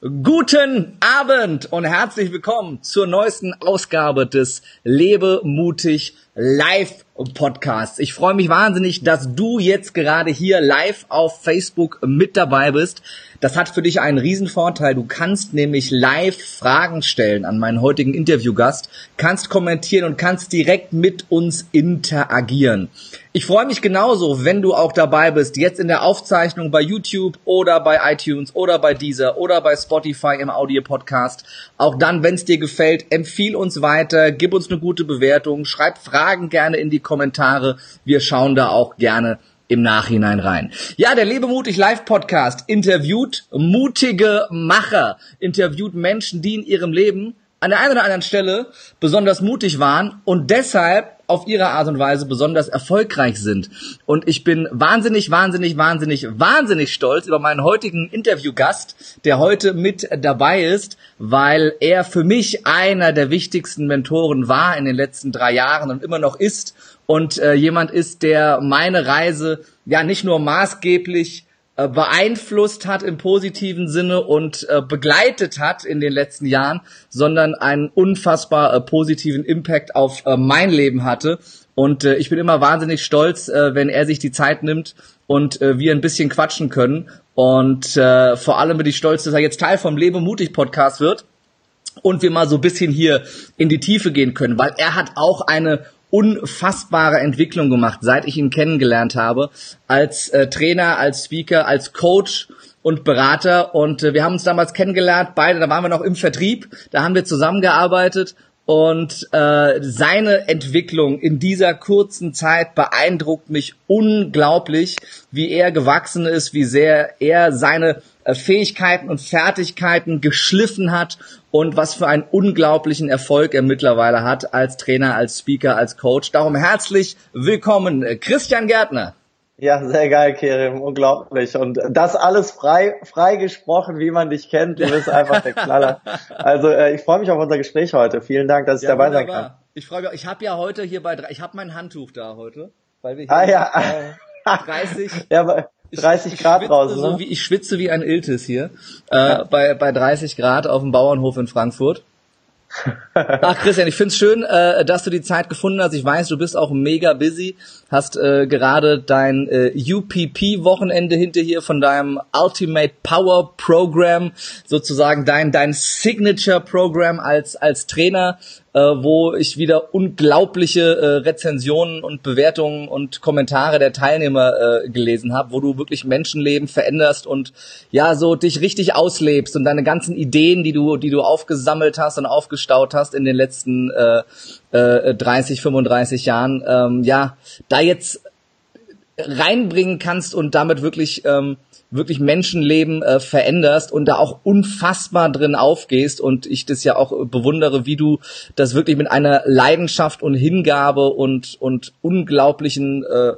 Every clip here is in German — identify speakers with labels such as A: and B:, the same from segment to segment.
A: Guten Abend und herzlich willkommen zur neuesten Ausgabe des Lebe mutig Live Podcasts. Ich freue mich wahnsinnig, dass du jetzt gerade hier live auf Facebook mit dabei bist. Das hat für dich einen riesen. Du kannst nämlich live Fragen stellen an meinen heutigen Interviewgast, kannst kommentieren und kannst direkt mit uns interagieren. Ich freue mich genauso, wenn du auch dabei bist, jetzt in der Aufzeichnung bei YouTube oder bei iTunes oder bei Deezer oder bei Spotify im Audio-Podcast. Auch dann, wenn es dir gefällt, empfiehl uns weiter, gib uns eine gute Bewertung, schreib Fragen gerne in die Kommentare. Wir schauen da auch gerne im Nachhinein rein. Ja, der Lebemutig Live Podcast interviewt mutige Macher, interviewt Menschen, die in ihrem Leben an der einen oder anderen Stelle besonders mutig waren und deshalb auf ihre Art und Weise besonders erfolgreich sind. Und ich bin wahnsinnig, wahnsinnig, wahnsinnig, wahnsinnig stolz über meinen heutigen Interviewgast, der heute mit dabei ist, weil er für mich einer der wichtigsten Mentoren war in den letzten drei Jahren und immer noch ist und äh, jemand ist, der meine Reise ja nicht nur maßgeblich äh, beeinflusst hat im positiven Sinne und äh, begleitet hat in den letzten Jahren, sondern einen unfassbar äh, positiven Impact auf äh, mein Leben hatte. Und äh, ich bin immer wahnsinnig stolz, wenn er sich die Zeit nimmt und wir ein bisschen quatschen können. Und vor allem bin ich stolz, dass er jetzt Teil vom Lebe mutig Podcast wird und wir mal so ein bisschen hier in die Tiefe gehen können, weil er hat auch eine unfassbare Entwicklung gemacht, seit ich ihn kennengelernt habe, als äh, Trainer, als Speaker, als Coach und Berater. Und äh, wir haben uns damals kennengelernt, beide, da waren wir noch im Vertrieb, da haben wir zusammengearbeitet und äh, seine Entwicklung in dieser kurzen Zeit beeindruckt mich unglaublich, wie er gewachsen ist, wie sehr er seine äh, Fähigkeiten und Fertigkeiten geschliffen hat und was für einen unglaublichen Erfolg er mittlerweile hat als Trainer, als Speaker, als Coach. Darum herzlich willkommen, Christian Gärtner.
B: Ja, sehr geil, Kerim, unglaublich. Und das alles frei, frei gesprochen, wie man dich kennt. Du bist einfach der Knaller. Also äh, ich freue mich auf unser Gespräch heute. Vielen Dank, dass ich ja, dabei wunderbar. sein kann.
A: Ich freue mich. Ich habe ja heute hier bei, ich habe mein Handtuch da heute,
B: weil wir hier ah, ja.
A: äh, 30.
B: ja, 30 ich, Grad
A: ich
B: draußen.
A: So
B: ne?
A: wie, ich schwitze wie ein Iltis hier äh, bei, bei 30 Grad auf dem Bauernhof in Frankfurt. Ach Christian, ich find's schön, äh, dass du die Zeit gefunden hast. Ich weiß, du bist auch mega busy, hast äh, gerade dein äh, UPP-Wochenende hinter hier von deinem Ultimate Power Program, sozusagen dein dein Signature Program als als Trainer äh, wo ich wieder unglaubliche äh, Rezensionen und Bewertungen und Kommentare der Teilnehmer äh, gelesen habe, wo du wirklich Menschenleben veränderst und ja so dich richtig auslebst und deine ganzen Ideen, die du die du aufgesammelt hast und aufgestaut hast in den letzten äh, äh, 30, 35 Jahren, ähm, ja da jetzt reinbringen kannst und damit wirklich ähm, wirklich Menschenleben äh, veränderst und da auch unfassbar drin aufgehst und ich das ja auch bewundere, wie du das wirklich mit einer Leidenschaft und Hingabe und und unglaublichen äh,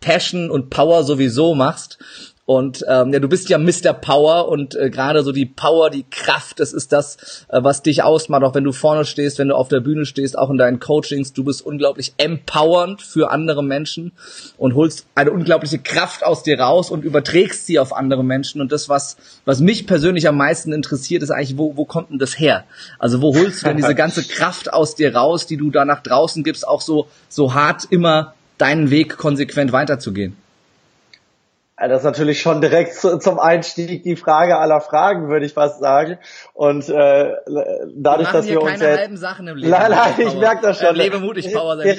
A: Passion und Power sowieso machst und ähm, ja, du bist ja Mr. Power und äh, gerade so die Power, die Kraft, das ist das, äh, was dich ausmacht, auch wenn du vorne stehst, wenn du auf der Bühne stehst, auch in deinen Coachings. Du bist unglaublich empowernd für andere Menschen und holst eine unglaubliche Kraft aus dir raus und überträgst sie auf andere Menschen. Und das, was, was mich persönlich am meisten interessiert, ist eigentlich, wo, wo kommt denn das her? Also wo holst du denn diese ganze Kraft aus dir raus, die du da nach draußen gibst, auch so, so hart immer deinen Weg konsequent weiterzugehen?
B: Das ist natürlich schon direkt zum Einstieg die Frage aller Fragen, würde ich fast sagen. Und äh, dadurch, wir dass wir uns
A: jetzt halben Sachen im Leben.
B: Nein, nein, ich merke das schon. Äh,
A: lebe mutig, Power
B: sein.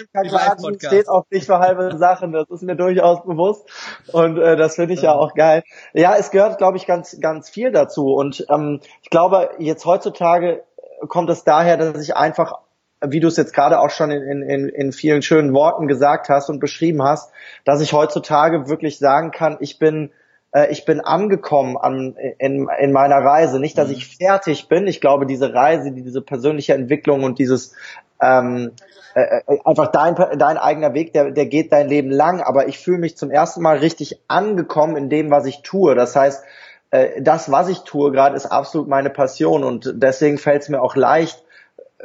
B: steht auch nicht für halbe Sachen. Das ist mir durchaus bewusst und äh, das finde ich ja. ja auch geil. Ja, es gehört, glaube ich, ganz ganz viel dazu. Und ähm, ich glaube, jetzt heutzutage kommt es daher, dass ich einfach wie du es jetzt gerade auch schon in, in, in vielen schönen Worten gesagt hast und beschrieben hast, dass ich heutzutage wirklich sagen kann, ich bin äh, ich bin angekommen an, in, in meiner Reise. Nicht, dass mhm. ich fertig bin. Ich glaube, diese Reise, diese persönliche Entwicklung und dieses ähm, äh, äh, einfach dein, dein eigener Weg, der, der geht dein Leben lang. Aber ich fühle mich zum ersten Mal richtig angekommen in dem, was ich tue. Das heißt, äh, das, was ich tue gerade, ist absolut meine Passion und deswegen fällt es mir auch leicht,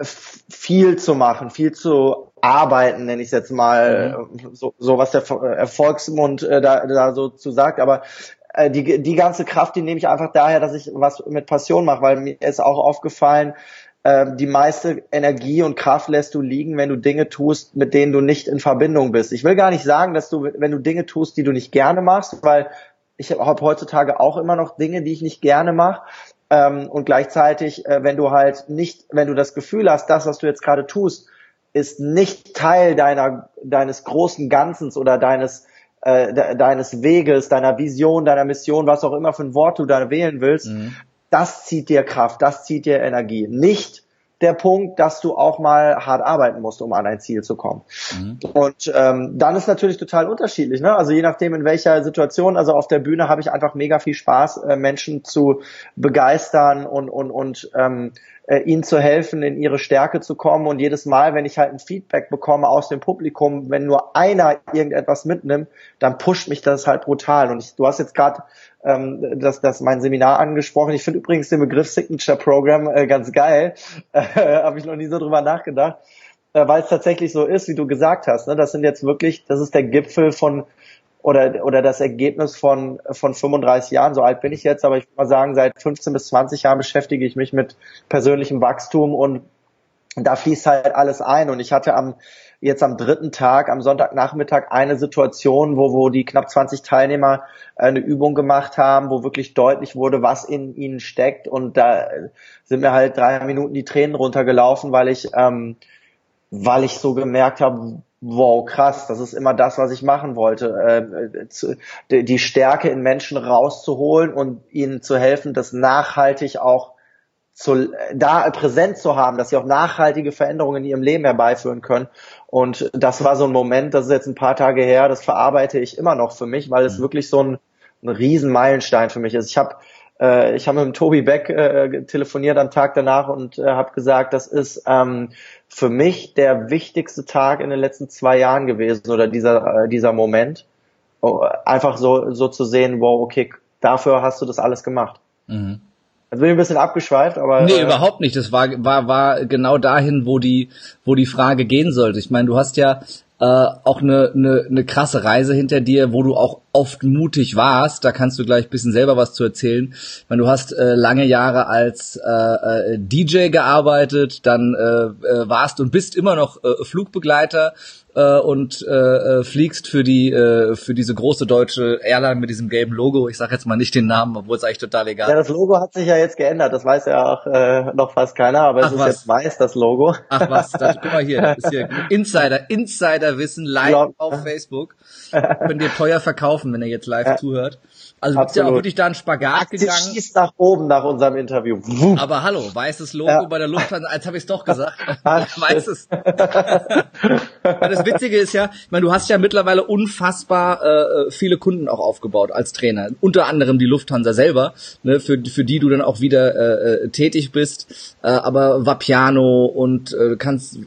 B: viel zu machen, viel zu arbeiten, nenne ich es jetzt mal, mhm. so, so was der Erfolgsmund äh, da, da so zu sagt. Aber äh, die, die ganze Kraft, die nehme ich einfach daher, dass ich was mit Passion mache, weil mir ist auch aufgefallen, äh, die meiste Energie und Kraft lässt du liegen, wenn du Dinge tust, mit denen du nicht in Verbindung bist. Ich will gar nicht sagen, dass du, wenn du Dinge tust, die du nicht gerne machst, weil ich habe heutzutage auch immer noch Dinge, die ich nicht gerne mache. Ähm, und gleichzeitig, äh, wenn du halt nicht, wenn du das Gefühl hast, das, was du jetzt gerade tust, ist nicht Teil deiner, deines großen Ganzens oder deines, äh, de, deines Weges, deiner Vision, deiner Mission, was auch immer für ein Wort du da wählen willst, mhm. das zieht dir Kraft, das zieht dir Energie. Nicht der Punkt, dass du auch mal hart arbeiten musst, um an ein Ziel zu kommen. Mhm. Und ähm, dann ist natürlich total unterschiedlich. Ne? Also je nachdem, in welcher Situation, also auf der Bühne habe ich einfach mega viel Spaß, äh, Menschen zu begeistern und, und, und ähm, äh, ihnen zu helfen, in ihre Stärke zu kommen. Und jedes Mal, wenn ich halt ein Feedback bekomme aus dem Publikum, wenn nur einer irgendetwas mitnimmt, dann pusht mich das halt brutal. Und ich, du hast jetzt gerade ähm, das, das mein Seminar angesprochen. Ich finde übrigens den Begriff Signature Program äh, ganz geil. Äh, Habe ich noch nie so drüber nachgedacht. Äh, Weil es tatsächlich so ist, wie du gesagt hast. Ne? Das sind jetzt wirklich, das ist der Gipfel von oder, oder das Ergebnis von, von 35 Jahren. So alt bin ich jetzt, aber ich würde mal sagen, seit 15 bis 20 Jahren beschäftige ich mich mit persönlichem Wachstum und da fließt halt alles ein. Und ich hatte am, jetzt am dritten Tag, am Sonntagnachmittag eine Situation, wo, wo die knapp 20 Teilnehmer eine Übung gemacht haben, wo wirklich deutlich wurde, was in ihnen steckt. Und da sind mir halt drei Minuten die Tränen runtergelaufen, weil ich, ähm, weil ich so gemerkt habe, wow, krass, das ist immer das, was ich machen wollte, äh, die Stärke in Menschen rauszuholen und ihnen zu helfen, das nachhaltig auch zu, da präsent zu haben, dass sie auch nachhaltige Veränderungen in ihrem Leben herbeiführen können. Und das war so ein Moment, das ist jetzt ein paar Tage her, das verarbeite ich immer noch für mich, weil es mhm. wirklich so ein, ein riesen Meilenstein für mich ist. Ich habe äh, ich habe mit dem Tobi Beck äh, telefoniert am Tag danach und äh, habe gesagt, das ist ähm, für mich der wichtigste Tag in den letzten zwei Jahren gewesen oder dieser, äh, dieser Moment. Oh, einfach so, so zu sehen, wow, okay, dafür hast du das alles gemacht. Mhm. Jetzt bin ich ein bisschen abgeschweift, aber.
A: Nee, äh, überhaupt nicht. Das war, war, war genau dahin, wo die, wo die Frage gehen sollte. Ich meine, du hast ja äh, auch eine, eine, eine krasse Reise hinter dir, wo du auch oft mutig warst. Da kannst du gleich bisschen selber was zu erzählen. Ich meine, du hast äh, lange Jahre als äh, äh DJ gearbeitet, dann äh, äh, warst und bist immer noch äh, Flugbegleiter äh, und äh, äh, fliegst für die äh, für diese große deutsche Airline mit diesem gelben Logo. Ich sage jetzt mal nicht den Namen, obwohl es eigentlich total egal.
B: ist. Ja, das Logo hat sich ja jetzt geändert. Das weiß ja auch äh, noch fast keiner, aber Ach, es ist was? jetzt weiß das Logo.
A: Ach was, das, guck mal hier, ist hier Insider Insider Wissen live ja. auf Facebook. Könnt ihr teuer verkaufen, wenn ihr jetzt live ja. zuhört. Also bist ja auch wirklich da einen Spagat gegangen.
B: schießt nach oben nach unserem Interview.
A: Aber hallo, weißes Logo ja. bei der Lufthansa, als habe ich es doch gesagt. weißes. das Witzige ist ja, ich meine, du hast ja mittlerweile unfassbar äh, viele Kunden auch aufgebaut als Trainer. Unter anderem die Lufthansa selber, ne, für, für die du dann auch wieder äh, äh tätig bist. Äh, aber Vapiano und äh, kannst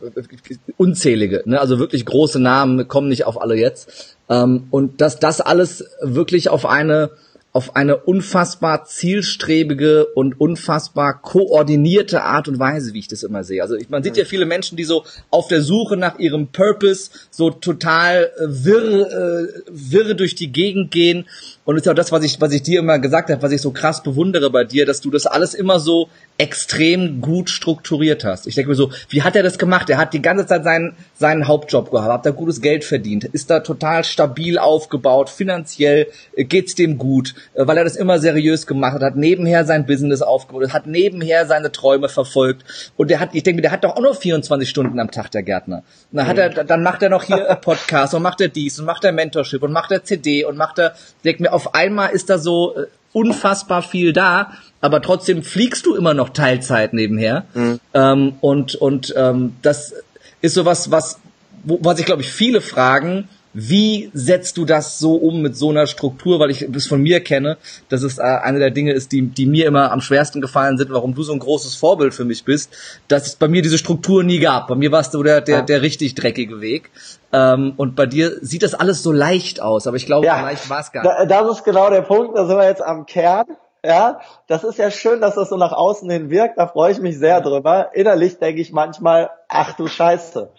A: unzählige, ne, also wirklich große Namen, kommen nicht auf alle jetzt. Ähm, und dass das alles wirklich auf eine auf eine unfassbar zielstrebige und unfassbar koordinierte Art und Weise, wie ich das immer sehe. Also man sieht ja viele Menschen, die so auf der Suche nach ihrem Purpose so total äh, wirr, äh, wirr durch die Gegend gehen. Und das ist auch das, was ich, was ich dir immer gesagt habe, was ich so krass bewundere bei dir, dass du das alles immer so extrem gut strukturiert hast. Ich denke mir so, wie hat er das gemacht? Er hat die ganze Zeit seinen, seinen Hauptjob gehabt, hat da gutes Geld verdient, ist da total stabil aufgebaut, finanziell äh, geht's dem gut, äh, weil er das immer seriös gemacht hat, hat nebenher sein Business aufgebaut, hat nebenher seine Träume verfolgt und der hat, ich denke mir, der hat doch auch nur 24 Stunden am Tag, der Gärtner. Dann hat er, dann macht er noch hier Podcast und macht er dies und macht er Mentorship und macht er CD und macht er, denke mir, auf einmal ist da so äh, unfassbar viel da, aber trotzdem fliegst du immer noch Teilzeit nebenher. Mhm. Ähm, und und ähm, das ist sowas, was, wo, was ich glaube ich viele fragen, wie setzt du das so um mit so einer Struktur, weil ich das von mir kenne, dass es äh, eine der Dinge ist, die, die mir immer am schwersten gefallen sind, warum du so ein großes Vorbild für mich bist, dass es bei mir diese Struktur nie gab. Bei mir warst du der, der, der richtig dreckige Weg. Ähm, und bei dir sieht das alles so leicht aus, aber ich glaube, ja, leicht war es gar
B: nicht. Das ist genau der Punkt, da sind wir jetzt am Kern. Ja, das ist ja schön, dass das so nach außen hin wirkt, da freue ich mich sehr drüber. Innerlich denke ich manchmal, ach du Scheiße.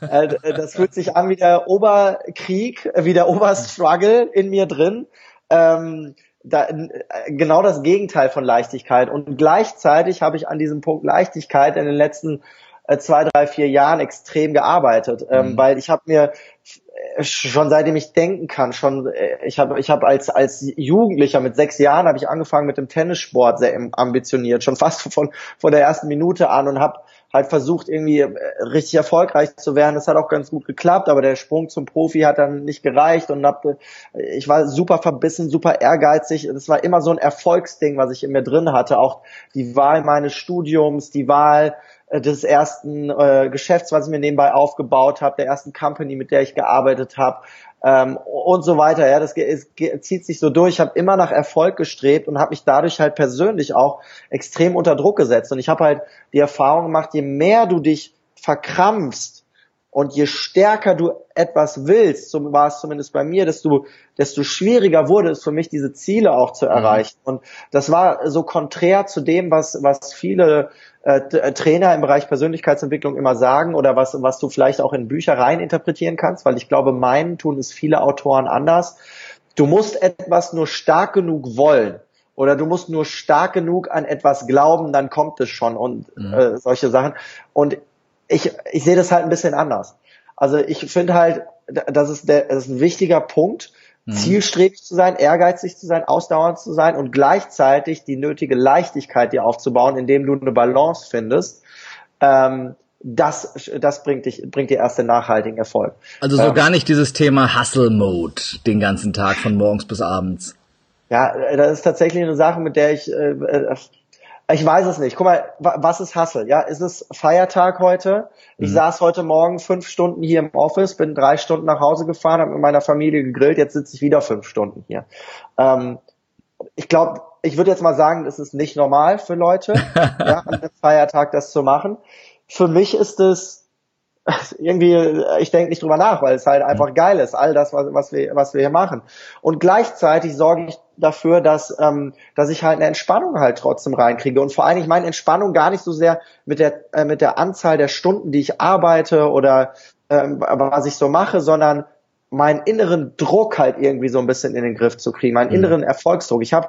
B: Äh, das fühlt sich an wie der Oberkrieg, wie der Oberstruggle in mir drin. Ähm, da, genau das Gegenteil von Leichtigkeit. Und gleichzeitig habe ich an diesem Punkt Leichtigkeit in den letzten äh, zwei, drei, vier Jahren extrem gearbeitet, ähm, mhm. weil ich habe mir schon seitdem ich denken kann, schon äh, ich habe ich habe als als Jugendlicher mit sechs Jahren habe ich angefangen mit dem Tennissport sehr ambitioniert, schon fast von von der ersten Minute an und habe halt versucht irgendwie äh, richtig erfolgreich zu werden. Das hat auch ganz gut geklappt, aber der Sprung zum Profi hat dann nicht gereicht und hab, ich war super verbissen, super ehrgeizig. Das war immer so ein Erfolgsding, was ich in mir drin hatte. Auch die Wahl meines Studiums, die Wahl äh, des ersten äh, Geschäfts, was ich mir nebenbei aufgebaut habe, der ersten Company, mit der ich gearbeitet habe ähm, und so weiter. Ja, das es, zieht sich so durch. Ich habe immer nach Erfolg gestrebt und habe mich dadurch halt persönlich auch extrem unter Druck gesetzt. Und ich habe halt die Erfahrung gemacht, je mehr du dich verkrampfst und je stärker du etwas willst, so war es zumindest bei mir, desto, desto schwieriger wurde es für mich, diese Ziele auch zu mhm. erreichen. Mhm. Und das war so konträr zu dem, was, was viele äh, äh, Trainer im Bereich Persönlichkeitsentwicklung immer sagen oder was, was du vielleicht auch in Bücher rein interpretieren kannst, weil ich glaube, meinen tun es viele Autoren anders. Du musst etwas nur stark genug wollen oder du musst nur stark genug an etwas glauben, dann kommt es schon und mhm. äh, solche Sachen. Und ich, ich sehe das halt ein bisschen anders. Also ich finde halt, das ist, der, das ist ein wichtiger Punkt, mhm. zielstrebig zu sein, ehrgeizig zu sein, ausdauernd zu sein und gleichzeitig die nötige Leichtigkeit dir aufzubauen, indem du eine Balance findest. Ähm, das, das bringt dich, bringt dir erst den nachhaltigen Erfolg.
A: Also so ähm, gar nicht dieses Thema Hustle Mode den ganzen Tag von morgens bis abends.
B: Ja, das ist tatsächlich eine Sache, mit der ich äh, äh ich weiß es nicht. Guck mal, was ist Hassel? Ja, ist es Feiertag heute? Ich mhm. saß heute Morgen fünf Stunden hier im Office, bin drei Stunden nach Hause gefahren, habe mit meiner Familie gegrillt, jetzt sitze ich wieder fünf Stunden hier. Ähm, ich glaube, ich würde jetzt mal sagen, es ist nicht normal für Leute, ja, an einem Feiertag das zu machen. Für mich ist es irgendwie, ich denke nicht drüber nach, weil es halt einfach mhm. geil ist, all das, was, was, wir, was wir hier machen. Und gleichzeitig sorge ich dafür, dass, ähm, dass ich halt eine Entspannung halt trotzdem reinkriege. Und vor allem, ich meine Entspannung gar nicht so sehr mit der, äh, mit der Anzahl der Stunden, die ich arbeite oder ähm, was ich so mache, sondern meinen inneren Druck halt irgendwie so ein bisschen in den Griff zu kriegen, meinen mhm. inneren Erfolgsdruck. Ich habe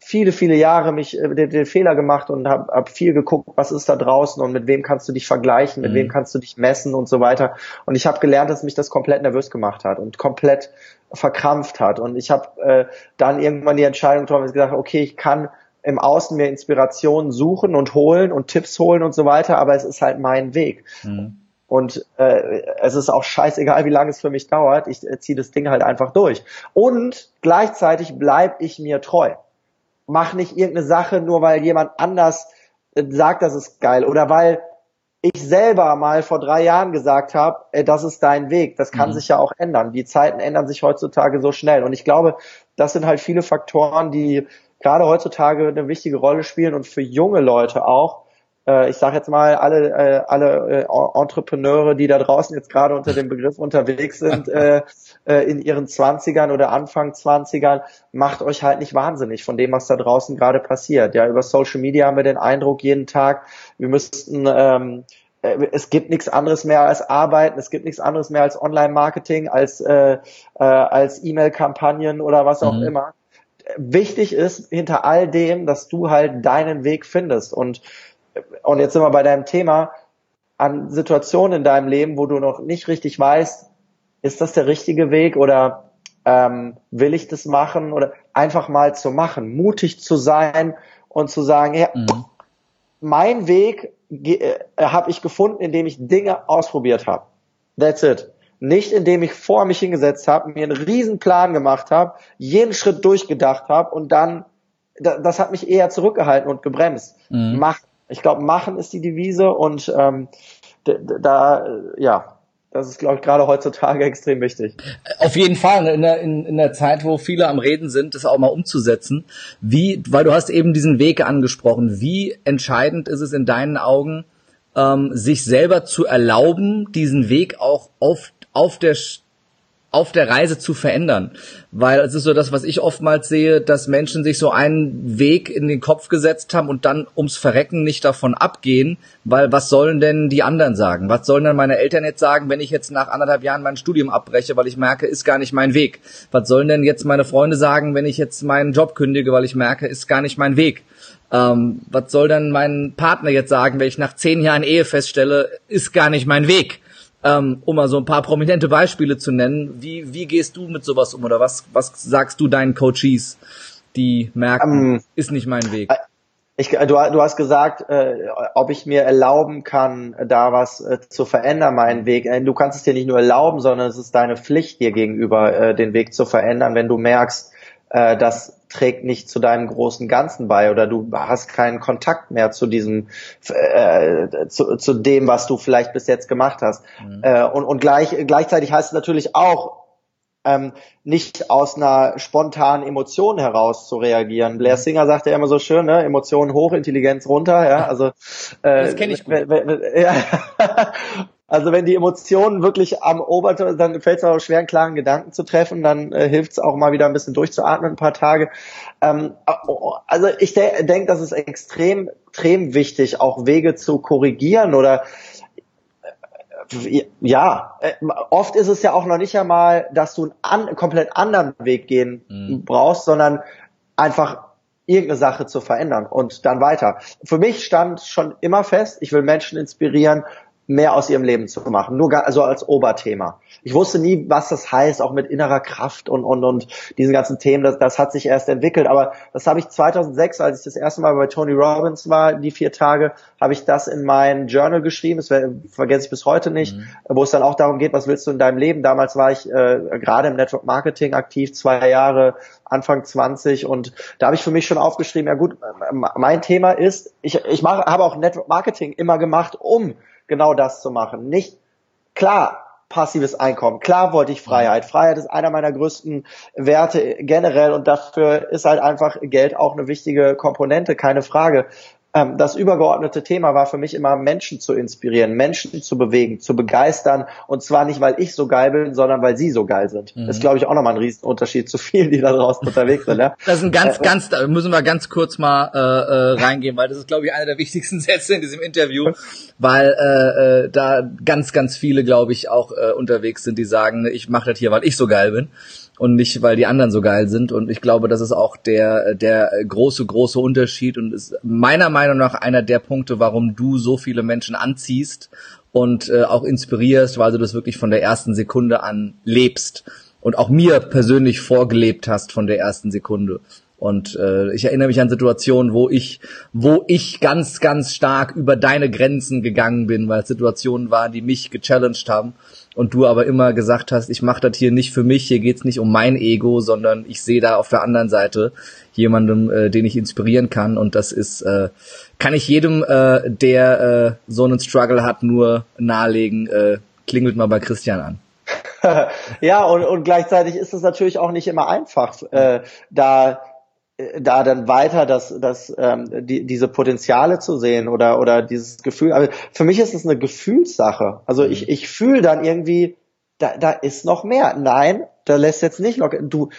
B: viele, viele Jahre mich äh, den, den Fehler gemacht und habe hab viel geguckt, was ist da draußen und mit wem kannst du dich vergleichen, mit mhm. wem kannst du dich messen und so weiter. Und ich habe gelernt, dass mich das komplett nervös gemacht hat und komplett verkrampft hat. Und ich habe äh, dann irgendwann die Entscheidung getroffen, ich gesagt okay, ich kann im Außen mir Inspirationen suchen und holen und Tipps holen und so weiter, aber es ist halt mein Weg. Mhm. Und äh, es ist auch scheißegal, wie lange es für mich dauert. Ich äh, ziehe das Ding halt einfach durch. Und gleichzeitig bleib ich mir treu mach nicht irgendeine Sache nur, weil jemand anders äh, sagt, das ist geil oder weil ich selber mal vor drei Jahren gesagt habe, das ist dein Weg. Das kann mhm. sich ja auch ändern. Die Zeiten ändern sich heutzutage so schnell. Und ich glaube, das sind halt viele Faktoren, die gerade heutzutage eine wichtige Rolle spielen und für junge Leute auch, äh, ich sage jetzt mal, alle, äh, alle Entrepreneure, die da draußen jetzt gerade unter dem Begriff unterwegs sind, äh, in ihren Zwanzigern oder Anfang Zwanzigern, macht euch halt nicht wahnsinnig von dem, was da draußen gerade passiert. Ja, über Social Media haben wir den Eindruck jeden Tag, wir müssten ähm, äh, es gibt nichts anderes mehr als Arbeiten, es gibt nichts anderes mehr als Online-Marketing, als, äh, äh, als E-Mail-Kampagnen oder was auch mhm. immer. Wichtig ist hinter all dem, dass du halt deinen Weg findest. Und und jetzt sind wir bei deinem Thema, an Situationen in deinem Leben, wo du noch nicht richtig weißt, ist das der richtige Weg oder ähm, will ich das machen oder einfach mal zu machen, mutig zu sein und zu sagen, ja, mhm. mein Weg äh, habe ich gefunden, indem ich Dinge ausprobiert habe. That's it. Nicht indem ich vor mich hingesetzt habe, mir einen riesen Plan gemacht habe, jeden Schritt durchgedacht habe und dann, das hat mich eher zurückgehalten und gebremst. Mhm. Mach ich glaube, machen ist die Devise und ähm, da, ja, das ist, glaube ich, gerade heutzutage extrem wichtig.
A: Auf jeden Fall, in der, in, in der Zeit, wo viele am Reden sind, das auch mal umzusetzen. Wie, weil du hast eben diesen Weg angesprochen, wie entscheidend ist es in deinen Augen, ähm, sich selber zu erlauben, diesen Weg auch auf, auf der auf der Reise zu verändern. Weil es ist so das, was ich oftmals sehe, dass Menschen sich so einen Weg in den Kopf gesetzt haben und dann ums Verrecken nicht davon abgehen, weil was sollen denn die anderen sagen? Was sollen denn meine Eltern jetzt sagen, wenn ich jetzt nach anderthalb Jahren mein Studium abbreche, weil ich merke, ist gar nicht mein Weg? Was sollen denn jetzt meine Freunde sagen, wenn ich jetzt meinen Job kündige, weil ich merke, ist gar nicht mein Weg? Ähm, was soll denn mein Partner jetzt sagen, wenn ich nach zehn Jahren Ehe feststelle, ist gar nicht mein Weg? Ähm, um mal so ein paar prominente Beispiele zu nennen. Wie, wie gehst du mit sowas um oder was, was sagst du deinen Coaches, die merken, um, ähm, ist nicht mein Weg? Äh,
B: ich, du, du hast gesagt, äh, ob ich mir erlauben kann, da was äh, zu verändern, meinen Weg. Äh, du kannst es dir nicht nur erlauben, sondern es ist deine Pflicht dir gegenüber, äh, den Weg zu verändern, wenn du merkst, äh, das trägt nicht zu deinem großen Ganzen bei oder du hast keinen Kontakt mehr zu diesem, äh, zu, zu dem, was du vielleicht bis jetzt gemacht hast. Mhm. Äh, und und gleich, gleichzeitig heißt es natürlich auch, ähm, nicht aus einer spontanen Emotion heraus zu reagieren. Blair mhm. Singer sagt ja immer so schön, ne? Emotionen hoch, Intelligenz runter. Ja, also
A: äh, das kenne ich gut. Ja.
B: Also wenn die Emotionen wirklich am Oberton, dann fällt es auch schwer, einen klaren Gedanken zu treffen, dann äh, hilft es auch mal wieder ein bisschen durchzuatmen, ein paar Tage. Ähm, also ich de denke, das ist extrem, extrem wichtig, auch Wege zu korrigieren oder ja, äh, oft ist es ja auch noch nicht einmal, dass du einen an, komplett anderen Weg gehen mhm. brauchst, sondern einfach irgendeine Sache zu verändern und dann weiter. Für mich stand schon immer fest, ich will Menschen inspirieren, mehr aus ihrem Leben zu machen. Nur also als Oberthema. Ich wusste nie, was das heißt, auch mit innerer Kraft und, und, und diesen ganzen Themen. Das, das hat sich erst entwickelt. Aber das habe ich 2006, als ich das erste Mal bei Tony Robbins war, die vier Tage, habe ich das in mein Journal geschrieben. Das vergesse ich bis heute nicht, mhm. wo es dann auch darum geht, was willst du in deinem Leben? Damals war ich äh, gerade im Network Marketing aktiv, zwei Jahre, Anfang 20 und da habe ich für mich schon aufgeschrieben, ja gut, mein Thema ist, ich, ich mache, habe auch Network Marketing immer gemacht, um genau das zu machen. Nicht, klar, passives Einkommen. Klar wollte ich Freiheit. Freiheit ist einer meiner größten Werte generell und dafür ist halt einfach Geld auch eine wichtige Komponente, keine Frage das übergeordnete Thema war für mich immer Menschen zu inspirieren, Menschen zu bewegen, zu begeistern und zwar nicht, weil ich so geil bin, sondern weil sie so geil sind. Mhm. Das ist, glaube ich, auch nochmal ein Riesenunterschied zu vielen, die da draußen unterwegs sind. Ja?
A: Das ist ein ganz, äh, ganz, da müssen wir ganz kurz mal äh, äh, reingehen, weil das ist, glaube ich, einer der wichtigsten Sätze in diesem Interview, weil äh, äh, da ganz, ganz viele, glaube ich, auch äh, unterwegs sind, die sagen, ich mache das hier, weil ich so geil bin und nicht, weil die anderen so geil sind. Und ich glaube, das ist auch der, der große, große Unterschied und ist meiner Meinung nach einer der Punkte, warum du so viele Menschen anziehst und äh, auch inspirierst, weil du das wirklich von der ersten Sekunde an lebst und auch mir persönlich vorgelebt hast von der ersten Sekunde. Und äh, ich erinnere mich an Situationen, wo ich, wo ich ganz, ganz stark über deine Grenzen gegangen bin, weil Situationen waren, die mich gechallenged haben und du aber immer gesagt hast, ich mache das hier nicht für mich, hier geht's nicht um mein Ego, sondern ich sehe da auf der anderen Seite jemandem, äh, den ich inspirieren kann und das ist, äh, kann ich jedem, äh, der äh, so einen Struggle hat, nur nahelegen, äh, klingelt mal bei Christian an.
B: ja, und, und gleichzeitig ist es natürlich auch nicht immer einfach, äh, da da dann weiter das, das, ähm, die, diese Potenziale zu sehen oder, oder dieses Gefühl. Aber für mich ist es eine Gefühlssache. Also ich, mhm. ich fühle dann irgendwie, da, da ist noch mehr. Nein, da lässt jetzt nicht noch, du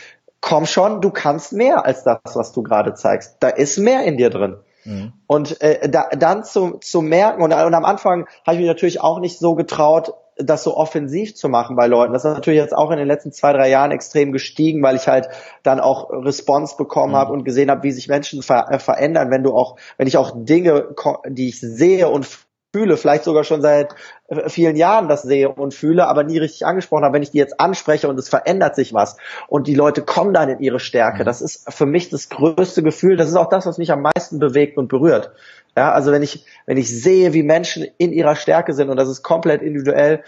B: komm schon, du kannst mehr als das, was du gerade zeigst. Da ist mehr in dir drin. Mhm. Und äh, da, dann zu, zu merken, und, und am Anfang habe ich mich natürlich auch nicht so getraut, das so offensiv zu machen bei Leuten. Das ist natürlich jetzt auch in den letzten zwei, drei Jahren extrem gestiegen, weil ich halt dann auch Response bekommen mhm. habe und gesehen habe, wie sich Menschen ver äh, verändern, wenn du auch, wenn ich auch Dinge, die ich sehe und fühle, vielleicht sogar schon seit äh, vielen Jahren das sehe und fühle, aber nie richtig angesprochen habe, wenn ich die jetzt anspreche und es verändert sich was und die Leute kommen dann in ihre Stärke. Mhm. Das ist für mich das größte Gefühl. Das ist auch das, was mich am meisten bewegt und berührt. Ja, also wenn ich, wenn ich sehe, wie Menschen in ihrer Stärke sind und das ist komplett individuell,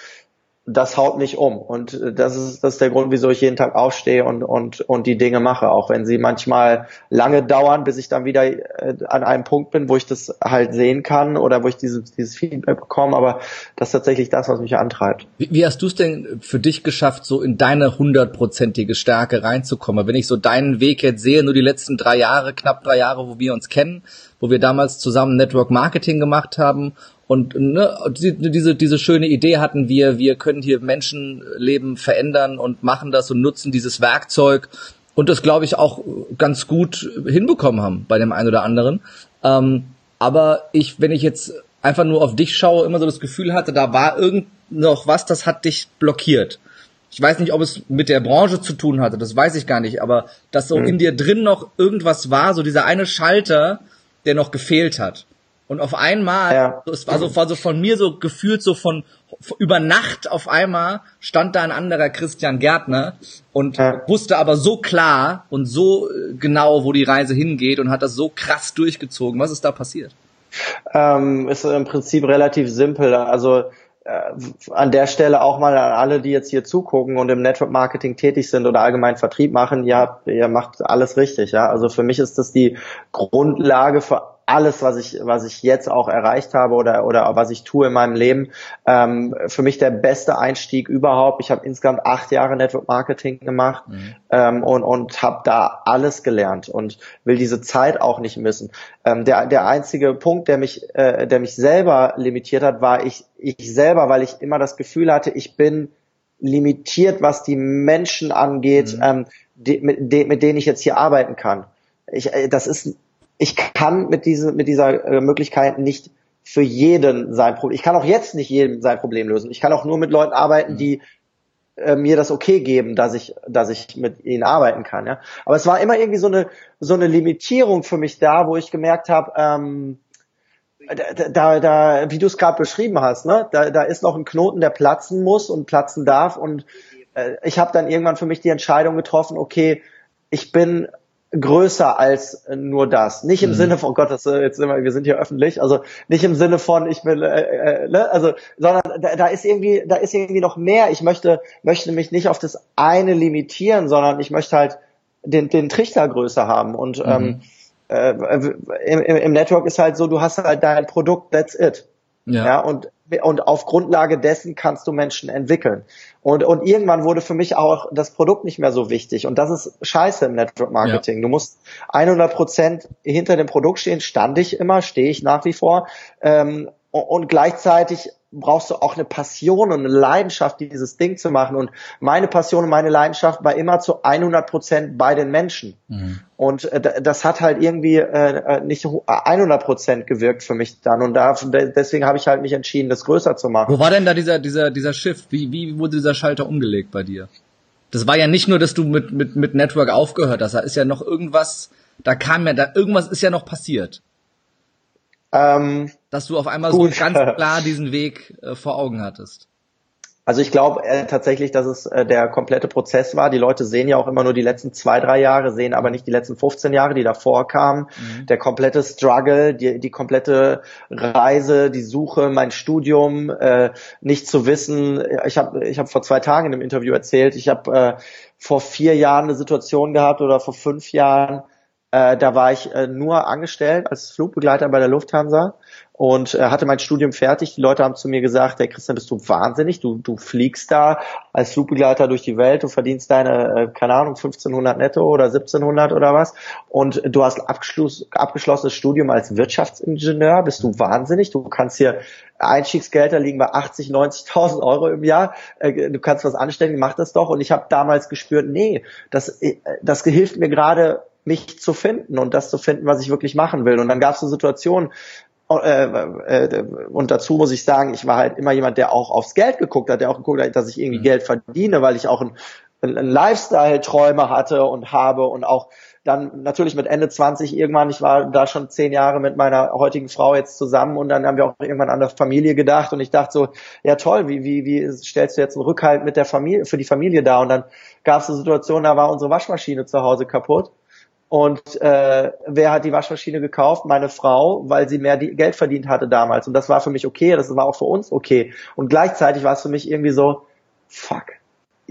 B: das haut mich um. Und äh, das ist, das ist der Grund, wieso ich jeden Tag aufstehe und, und, und die Dinge mache. Auch wenn sie manchmal lange dauern, bis ich dann wieder äh, an einem Punkt bin, wo ich das halt sehen kann oder wo ich dieses, dieses Feedback bekomme. Aber das ist tatsächlich das, was mich antreibt.
A: Wie, wie hast du es denn für dich geschafft, so in deine hundertprozentige Stärke reinzukommen? Wenn ich so deinen Weg jetzt sehe, nur die letzten drei Jahre, knapp drei Jahre, wo wir uns kennen, wo wir damals zusammen Network Marketing gemacht haben und ne, diese, diese schöne Idee hatten wir, wir können hier Menschenleben verändern und machen das und nutzen dieses Werkzeug und das, glaube ich, auch ganz gut hinbekommen haben bei dem einen oder anderen. Ähm, aber ich, wenn ich jetzt einfach nur auf dich schaue, immer so das Gefühl hatte, da war irgend noch was, das hat dich blockiert. Ich weiß nicht, ob es mit der Branche zu tun hatte, das weiß ich gar nicht, aber dass so mhm. in dir drin noch irgendwas war, so dieser eine Schalter, der noch gefehlt hat. Und auf einmal, ja. es war so, war so von mir so gefühlt so von, über Nacht auf einmal stand da ein anderer Christian Gärtner und ja. wusste aber so klar und so äh, genau, wo die Reise hingeht und hat das so krass durchgezogen. Was ist da passiert?
B: Ähm, ist im Prinzip relativ simpel. Also äh, an der Stelle auch mal an alle, die jetzt hier zugucken und im Network Marketing tätig sind oder allgemein Vertrieb machen, ja, ihr macht alles richtig, ja. Also für mich ist das die Grundlage für alles, was ich, was ich jetzt auch erreicht habe oder, oder was ich tue in meinem Leben, ähm, für mich der beste Einstieg überhaupt. Ich habe insgesamt acht Jahre Network Marketing gemacht mhm. ähm, und, und habe da alles gelernt und will diese Zeit auch nicht missen. Ähm, der, der einzige Punkt, der mich, äh, der mich selber limitiert hat, war ich, ich selber, weil ich immer das Gefühl hatte, ich bin limitiert, was die Menschen angeht, mhm. ähm, die, mit, de, mit denen ich jetzt hier arbeiten kann. Ich, äh, das ist ich kann mit, diese, mit dieser äh, Möglichkeit nicht für jeden sein Problem. Ich kann auch jetzt nicht jedem sein Problem lösen. Ich kann auch nur mit Leuten arbeiten, die äh, mir das okay geben, dass ich, dass ich mit ihnen arbeiten kann. Ja? Aber es war immer irgendwie so eine, so eine Limitierung für mich da, wo ich gemerkt habe, ähm, da, da, da, wie du es gerade beschrieben hast, ne, da, da ist noch ein Knoten, der platzen muss und platzen darf. Und äh, ich habe dann irgendwann für mich die Entscheidung getroffen, okay, ich bin größer als nur das. Nicht im mhm. Sinne von oh Gott, das, äh, jetzt sind wir, wir sind hier öffentlich, also nicht im Sinne von ich will, äh, äh, ne, also, sondern da, da ist irgendwie, da ist irgendwie noch mehr. Ich möchte, möchte mich nicht auf das eine limitieren, sondern ich möchte halt den, den Trichter größer haben und mhm. ähm, äh, im, im Network ist halt so, du hast halt dein Produkt, that's it. Ja. ja und, und auf Grundlage dessen kannst du Menschen entwickeln. Und, und irgendwann wurde für mich auch das Produkt nicht mehr so wichtig. Und das ist scheiße im Network Marketing. Ja. Du musst 100 Prozent hinter dem Produkt stehen. Stand ich immer, stehe ich nach wie vor. Ähm, und gleichzeitig brauchst du auch eine Passion und eine Leidenschaft, dieses Ding zu machen. Und meine Passion und meine Leidenschaft war immer zu 100 Prozent bei den Menschen. Mhm. Und äh, das hat halt irgendwie äh, äh nicht 100 Prozent gewirkt für mich dann. Und da, deswegen habe ich halt mich entschieden, das größer zu machen.
A: Wo war denn da dieser, dieser, dieser Shift? Wie, wie wurde dieser Schalter umgelegt bei dir? Das war ja nicht nur, dass du mit, mit, mit Network aufgehört hast. Da ist ja noch irgendwas, da kam ja, da irgendwas ist ja noch passiert. Ähm, dass du auf einmal gut. so ganz klar diesen Weg äh, vor Augen hattest.
B: Also ich glaube äh, tatsächlich, dass es äh, der komplette Prozess war. Die Leute sehen ja auch immer nur die letzten zwei, drei Jahre, sehen aber nicht die letzten 15 Jahre, die davor kamen. Mhm. Der komplette Struggle, die, die komplette Reise, die Suche, mein Studium, äh, nicht zu wissen. Ich habe ich hab vor zwei Tagen in einem Interview erzählt, ich habe äh, vor vier Jahren eine Situation gehabt oder vor fünf Jahren, äh, da war ich äh, nur angestellt als Flugbegleiter bei der Lufthansa und äh, hatte mein Studium fertig. Die Leute haben zu mir gesagt, hey Christian, bist du wahnsinnig? Du, du fliegst da als Flugbegleiter durch die Welt, du verdienst deine, äh, keine Ahnung, 1500 netto oder 1700 oder was und du hast abgeschloss, abgeschlossenes Studium als Wirtschaftsingenieur. Bist du wahnsinnig? Du kannst hier Einstiegsgelder liegen bei 80, 90.000 Euro im Jahr. Äh, du kannst was anstellen, mach das doch. Und ich habe damals gespürt, nee, das, äh, das hilft mir gerade mich zu finden und das zu finden, was ich wirklich machen will. Und dann gab es eine Situation, äh, äh, und dazu muss ich sagen, ich war halt immer jemand, der auch aufs Geld geguckt hat, der auch geguckt hat, dass ich irgendwie mhm. Geld verdiene, weil ich auch ein, ein Lifestyle-Träume hatte und habe und auch dann natürlich mit Ende 20 irgendwann, ich war da schon zehn Jahre mit meiner heutigen Frau jetzt zusammen und dann haben wir auch irgendwann an der Familie gedacht und ich dachte so, ja toll, wie, wie, wie stellst du jetzt einen Rückhalt mit der Familie, für die Familie da? Und dann gab es eine Situation, da war unsere Waschmaschine zu Hause kaputt und äh, wer hat die Waschmaschine gekauft? Meine Frau, weil sie mehr Geld verdient hatte damals. Und das war für mich okay, das war auch für uns okay. Und gleichzeitig war es für mich irgendwie so, fuck,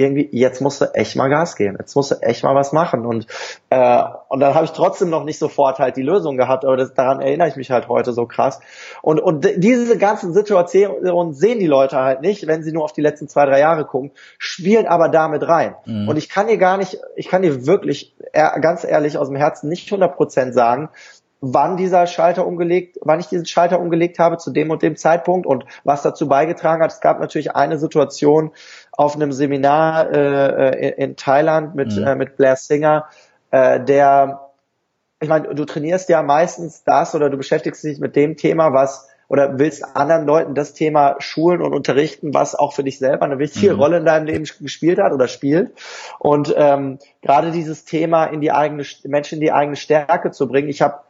B: irgendwie, jetzt musst du echt mal Gas geben, jetzt musst du echt mal was machen. Und, äh, und dann habe ich trotzdem noch nicht sofort halt die Lösung gehabt, aber das, daran erinnere ich mich halt heute so krass. Und, und diese ganzen Situationen sehen die Leute halt nicht, wenn sie nur auf die letzten zwei, drei Jahre gucken, spielen aber damit rein. Mhm. Und ich kann dir gar nicht, ich kann dir wirklich ganz ehrlich aus dem Herzen nicht 100% sagen, wann dieser Schalter umgelegt, wann ich diesen Schalter umgelegt habe zu dem und dem Zeitpunkt und was dazu beigetragen hat. Es gab natürlich eine Situation auf einem Seminar äh, in Thailand mit mhm. äh, mit Blair Singer, äh, der ich meine, du trainierst ja meistens das oder du beschäftigst dich mit dem Thema, was oder willst anderen Leuten das Thema schulen und unterrichten, was auch für dich selber eine wichtige mhm. Rolle in deinem Leben gespielt hat oder spielt. Und ähm, gerade dieses Thema in die eigene Menschen in die eigene Stärke zu bringen. Ich habe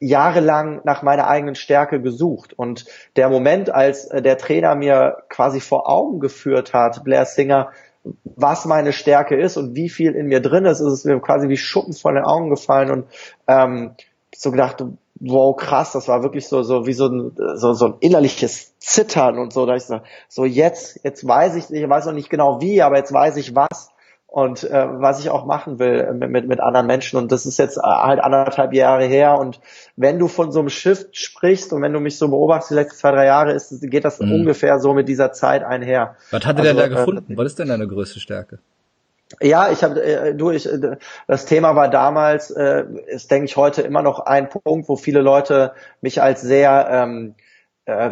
B: jahrelang nach meiner eigenen Stärke gesucht. Und der Moment, als äh, der Trainer mir quasi vor Augen geführt hat, Blair Singer, was meine Stärke ist und wie viel in mir drin ist, ist es mir quasi wie Schuppen von den Augen gefallen und ähm, so gedacht, wow, krass, das war wirklich so, so wie so ein, so, so ein innerliches Zittern und so, da ich so, so jetzt, jetzt weiß ich, ich weiß noch nicht genau wie, aber jetzt weiß ich was und äh, was ich auch machen will mit, mit, mit anderen Menschen. Und das ist jetzt halt anderthalb Jahre her. Und wenn du von so einem Shift sprichst und wenn du mich so beobachtest, die letzten zwei, drei Jahre, ist, geht das mhm. ungefähr so mit dieser Zeit einher.
A: Was hat er also, denn da gefunden? Äh, was ist denn deine größte Stärke?
B: Ja, ich habe äh, du ich äh, das Thema war damals äh, ist denke ich heute immer noch ein Punkt, wo viele Leute mich als sehr ähm, äh,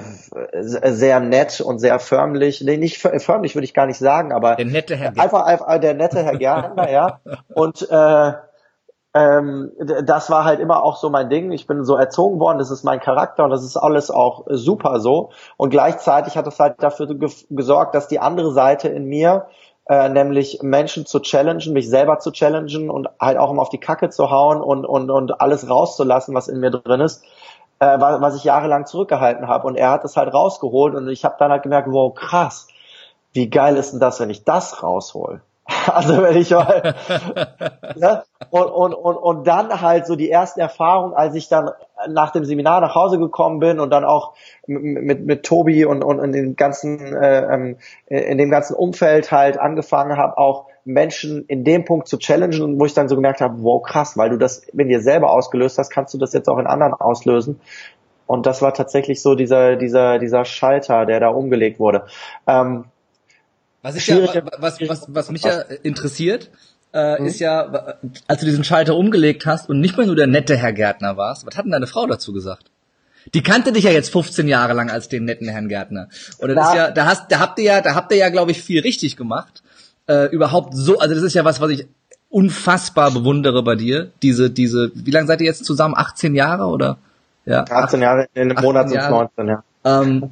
B: sehr nett und sehr förmlich, nee, nicht förmlich würde ich gar nicht sagen, aber
A: der nette Herr
B: einfach, einfach der nette Herr Gärtner, ja. Und äh, ähm, das war halt immer auch so mein Ding. Ich bin so erzogen worden, das ist mein Charakter und das ist alles auch super so. Und gleichzeitig hat es halt dafür gesorgt, dass die andere Seite in mir, äh, nämlich Menschen zu challengen, mich selber zu challengen und halt auch immer auf die Kacke zu hauen und, und, und alles rauszulassen, was in mir drin ist, äh, was ich jahrelang zurückgehalten habe. Und er hat es halt rausgeholt und ich habe dann halt gemerkt, wow, krass, wie geil ist denn das, wenn ich das raushol? Also wenn ich mal, ne? und, und, und, und dann halt so die ersten Erfahrungen, als ich dann nach dem Seminar nach Hause gekommen bin und dann auch mit, mit, mit Tobi und, und in dem ganzen äh, ähm, in dem ganzen Umfeld halt angefangen habe, auch Menschen in dem Punkt zu challengen, wo ich dann so gemerkt habe, wow krass, weil du das wenn dir selber ausgelöst hast, kannst du das jetzt auch in anderen auslösen. Und das war tatsächlich so dieser dieser dieser Schalter, der da umgelegt wurde. Ähm,
A: was, ich ja, was, was, was mich ja interessiert, äh, mhm. ist ja, als du diesen Schalter umgelegt hast und nicht mehr nur der nette Herr Gärtner warst, was hat denn deine Frau dazu gesagt? Die kannte dich ja jetzt 15 Jahre lang als den netten Herrn Gärtner. Oder das ist ja, da hast, da habt ihr ja, da habt ihr ja, glaube ich, viel richtig gemacht. Äh, überhaupt so, also das ist ja was, was ich unfassbar bewundere bei dir. Diese, diese, wie lange seid ihr jetzt zusammen? 18 Jahre oder?
B: Ja. 18 Jahre, in einem Monat sind 19, ja.
A: Ähm,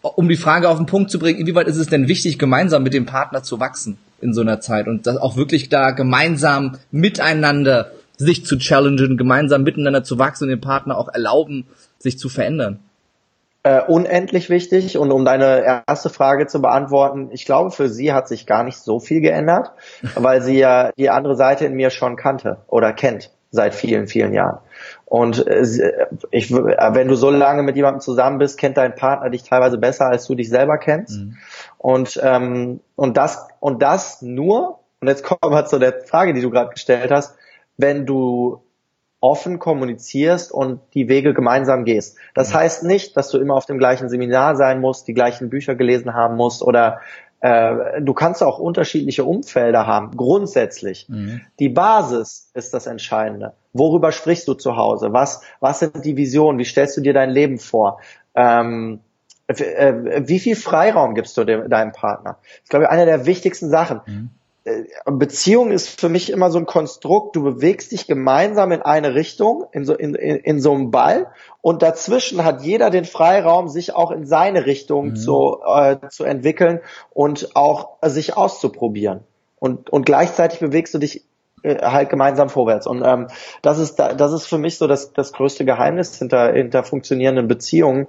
A: um die Frage auf den Punkt zu bringen, inwieweit ist es denn wichtig, gemeinsam mit dem Partner zu wachsen in so einer Zeit und das auch wirklich da gemeinsam miteinander sich zu challengen, gemeinsam miteinander zu wachsen und dem Partner auch erlauben, sich zu verändern?
B: Äh, unendlich wichtig und um deine erste Frage zu beantworten, ich glaube, für sie hat sich gar nicht so viel geändert, weil sie ja die andere Seite in mir schon kannte oder kennt seit vielen, vielen Jahren. Und äh, ich, wenn du so lange mit jemandem zusammen bist, kennt dein Partner dich teilweise besser, als du dich selber kennst. Mhm. Und, ähm, und das, und das nur, und jetzt kommen wir zu der Frage, die du gerade gestellt hast, wenn du offen kommunizierst und die Wege gemeinsam gehst. Das mhm. heißt nicht, dass du immer auf dem gleichen Seminar sein musst, die gleichen Bücher gelesen haben musst oder äh, du kannst auch unterschiedliche Umfelder haben, grundsätzlich. Mhm. Die Basis ist das Entscheidende. Worüber sprichst du zu Hause? Was, was sind die Visionen? Wie stellst du dir dein Leben vor? Ähm, äh, wie viel Freiraum gibst du dem, deinem Partner? Das ist, glaube ich, eine der wichtigsten Sachen. Mhm. Äh, Beziehung ist für mich immer so ein Konstrukt, du bewegst dich gemeinsam in eine Richtung, in so, in, in, in so einem Ball und dazwischen hat jeder den Freiraum, sich auch in seine Richtung mhm. zu, äh, zu entwickeln und auch äh, sich auszuprobieren. Und, und gleichzeitig bewegst du dich äh, halt gemeinsam vorwärts. Und ähm, das ist da, das ist für mich so das, das größte Geheimnis hinter, hinter funktionierenden Beziehungen,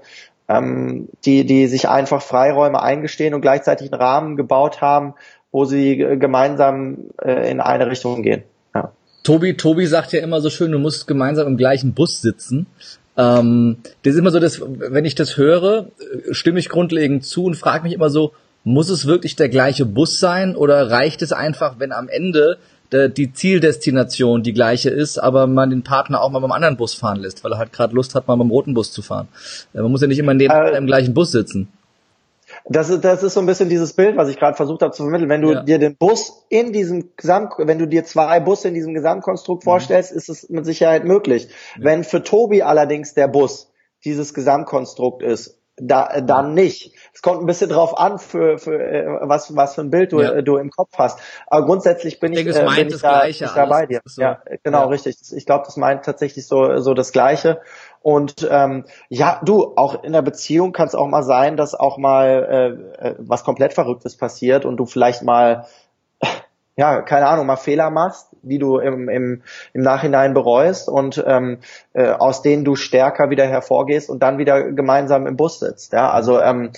B: ähm, die, die sich einfach Freiräume eingestehen und gleichzeitig einen Rahmen gebaut haben, wo sie gemeinsam äh, in eine Richtung gehen. Ja.
A: Tobi, Tobi sagt ja immer so schön, du musst gemeinsam im gleichen Bus sitzen. Ähm, das ist immer so, dass, wenn ich das höre, äh, stimme ich grundlegend zu und frage mich immer so, muss es wirklich der gleiche Bus sein oder reicht es einfach, wenn am Ende der, die Zieldestination die gleiche ist, aber man den Partner auch mal beim anderen Bus fahren lässt, weil er halt gerade Lust hat, mal beim roten Bus zu fahren. Äh, man muss ja nicht immer neben äh, im gleichen Bus sitzen.
B: Das ist, das ist so ein bisschen dieses Bild, was ich gerade versucht habe zu vermitteln. Wenn du ja. dir den Bus in diesem Gesamt, wenn du dir zwei Busse in diesem Gesamtkonstrukt mhm. vorstellst, ist es mit Sicherheit möglich. Ja. Wenn für Tobi allerdings der Bus dieses Gesamtkonstrukt ist, da, dann nicht. Es kommt ein bisschen drauf an, für, für äh, was, was für ein Bild du, ja. du im Kopf hast. Aber grundsätzlich bin ich, ich,
A: denke,
B: äh, bin
A: ich, da, Gleiche,
B: ich da bei dir. So. Ja, genau, richtig. Ich glaube, das meint tatsächlich so, so das Gleiche. Und ähm, ja, du, auch in der Beziehung kann es auch mal sein, dass auch mal äh, äh, was komplett Verrücktes passiert und du vielleicht mal ja, keine Ahnung, mal Fehler machst, die du im, im, im Nachhinein bereust und ähm, äh, aus denen du stärker wieder hervorgehst und dann wieder gemeinsam im Bus sitzt. Ja, also ähm,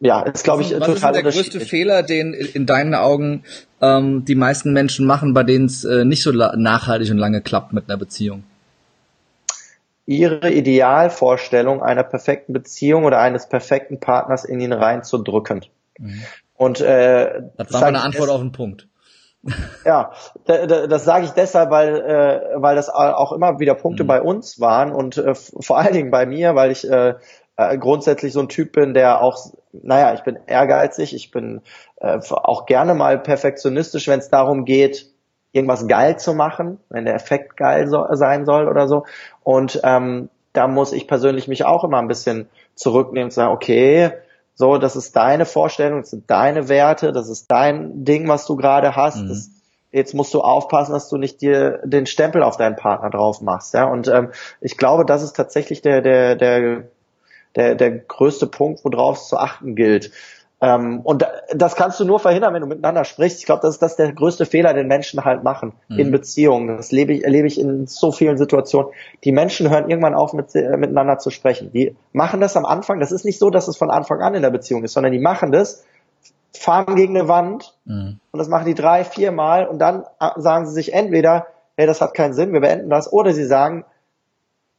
B: ja, ist glaube ich
A: was total ist der größte Fehler, den in deinen Augen ähm, die meisten Menschen machen, bei denen es äh, nicht so nachhaltig und lange klappt mit einer Beziehung?
B: Ihre Idealvorstellung einer perfekten Beziehung oder eines perfekten Partners in ihn reinzudrücken. Mhm. Und
A: äh, das war eine Antwort auf den Punkt.
B: Ja, das sage ich deshalb, weil äh, weil das auch immer wieder Punkte mhm. bei uns waren und äh, vor allen Dingen bei mir, weil ich äh, äh, grundsätzlich so ein Typ bin, der auch, naja, ich bin ehrgeizig, ich bin äh, auch gerne mal perfektionistisch, wenn es darum geht, irgendwas geil zu machen, wenn der Effekt geil so, sein soll oder so. Und ähm, da muss ich persönlich mich auch immer ein bisschen zurücknehmen und sagen, okay, so, das ist deine Vorstellung, das sind deine Werte, das ist dein Ding, was du gerade hast. Mhm. Das, jetzt musst du aufpassen, dass du nicht dir den Stempel auf deinen Partner drauf machst. Ja? Und ähm, ich glaube, das ist tatsächlich der, der, der, der, der größte Punkt, worauf es zu achten gilt. Ähm, und das kannst du nur verhindern, wenn du miteinander sprichst. Ich glaube, das ist das der größte Fehler, den Menschen halt machen mhm. in Beziehungen. Das lebe ich, erlebe ich in so vielen Situationen. Die Menschen hören irgendwann auf, mit, äh, miteinander zu sprechen. Die machen das am Anfang. Das ist nicht so, dass es von Anfang an in der Beziehung ist, sondern die machen das, fahren gegen eine Wand mhm. und das machen die drei, vier Mal und dann äh, sagen sie sich entweder, hey, das hat keinen Sinn, wir beenden das, oder sie sagen,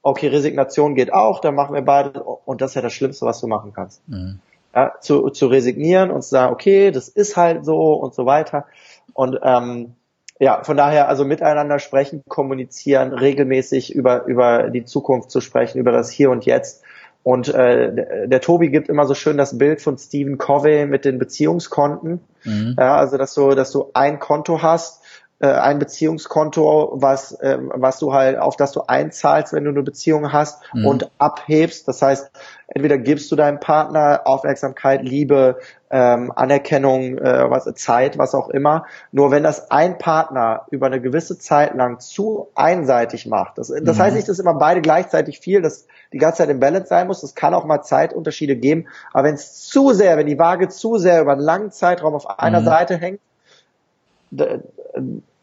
B: okay, Resignation geht auch, dann machen wir beide und das ist ja das Schlimmste, was du machen kannst. Mhm ja, zu, zu resignieren und zu sagen, okay, das ist halt so und so weiter. Und ähm, ja, von daher also miteinander sprechen, kommunizieren, regelmäßig über, über die Zukunft zu sprechen, über das Hier und Jetzt. Und äh, der, der Tobi gibt immer so schön das Bild von Stephen Covey mit den Beziehungskonten. Mhm. Ja, also dass du, dass du ein Konto hast, äh, ein Beziehungskonto, was, äh, was du halt, auf das du einzahlst, wenn du eine Beziehung hast mhm. und abhebst. Das heißt, entweder gibst du deinem Partner Aufmerksamkeit, Liebe, ähm, Anerkennung, äh, was, Zeit, was auch immer. Nur wenn das ein Partner über eine gewisse Zeit lang zu einseitig macht, das, das mhm. heißt nicht, dass immer beide gleichzeitig viel, dass die ganze Zeit im Balance sein muss. Es kann auch mal Zeitunterschiede geben. Aber wenn es zu sehr, wenn die Waage zu sehr über einen langen Zeitraum auf einer mhm. Seite hängt,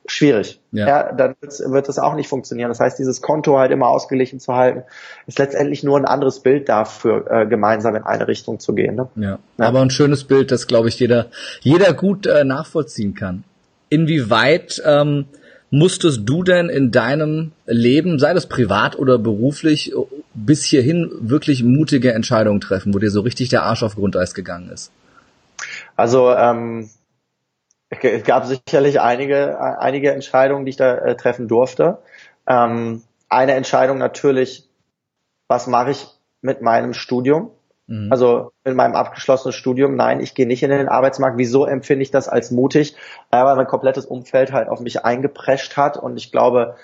B: schwierig. Ja. ja dann wird es auch nicht funktionieren. Das heißt, dieses Konto halt immer ausgeglichen zu halten, ist letztendlich nur ein anderes Bild dafür, äh, gemeinsam in eine Richtung zu gehen. Ne?
A: Ja. ja. Aber ein schönes Bild, das glaube ich jeder, jeder gut äh, nachvollziehen kann. Inwieweit ähm, musstest du denn in deinem Leben, sei das privat oder beruflich, bis hierhin wirklich mutige Entscheidungen treffen, wo dir so richtig der Arsch auf Grundeis gegangen ist?
B: Also ähm, es gab sicherlich einige, einige Entscheidungen, die ich da äh, treffen durfte. Ähm, eine Entscheidung natürlich, was mache ich mit meinem Studium? Mhm. Also mit meinem abgeschlossenen Studium, nein, ich gehe nicht in den Arbeitsmarkt. Wieso empfinde ich das als mutig? Äh, weil mein komplettes Umfeld halt auf mich eingeprescht hat und ich glaube,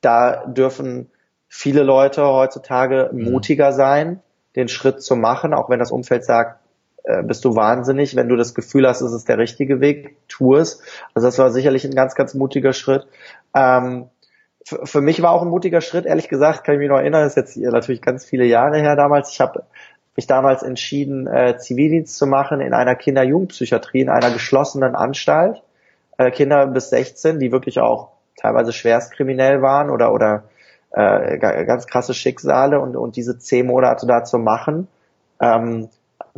B: da dürfen viele Leute heutzutage mhm. mutiger sein, den Schritt zu machen, auch wenn das Umfeld sagt, äh, bist du wahnsinnig. Wenn du das Gefühl hast, es ist der richtige Weg, tu es. Also das war sicherlich ein ganz, ganz mutiger Schritt. Ähm, für mich war auch ein mutiger Schritt, ehrlich gesagt, kann ich mich noch erinnern, ist jetzt natürlich ganz viele Jahre her damals. Ich habe mich damals entschieden, äh, Zivildienst zu machen in einer Kinder-Jugendpsychiatrie, in einer geschlossenen Anstalt. Äh, Kinder bis 16, die wirklich auch teilweise schwerstkriminell waren oder, oder äh, ganz krasse Schicksale und, und diese zehn Monate da zu machen. Ähm,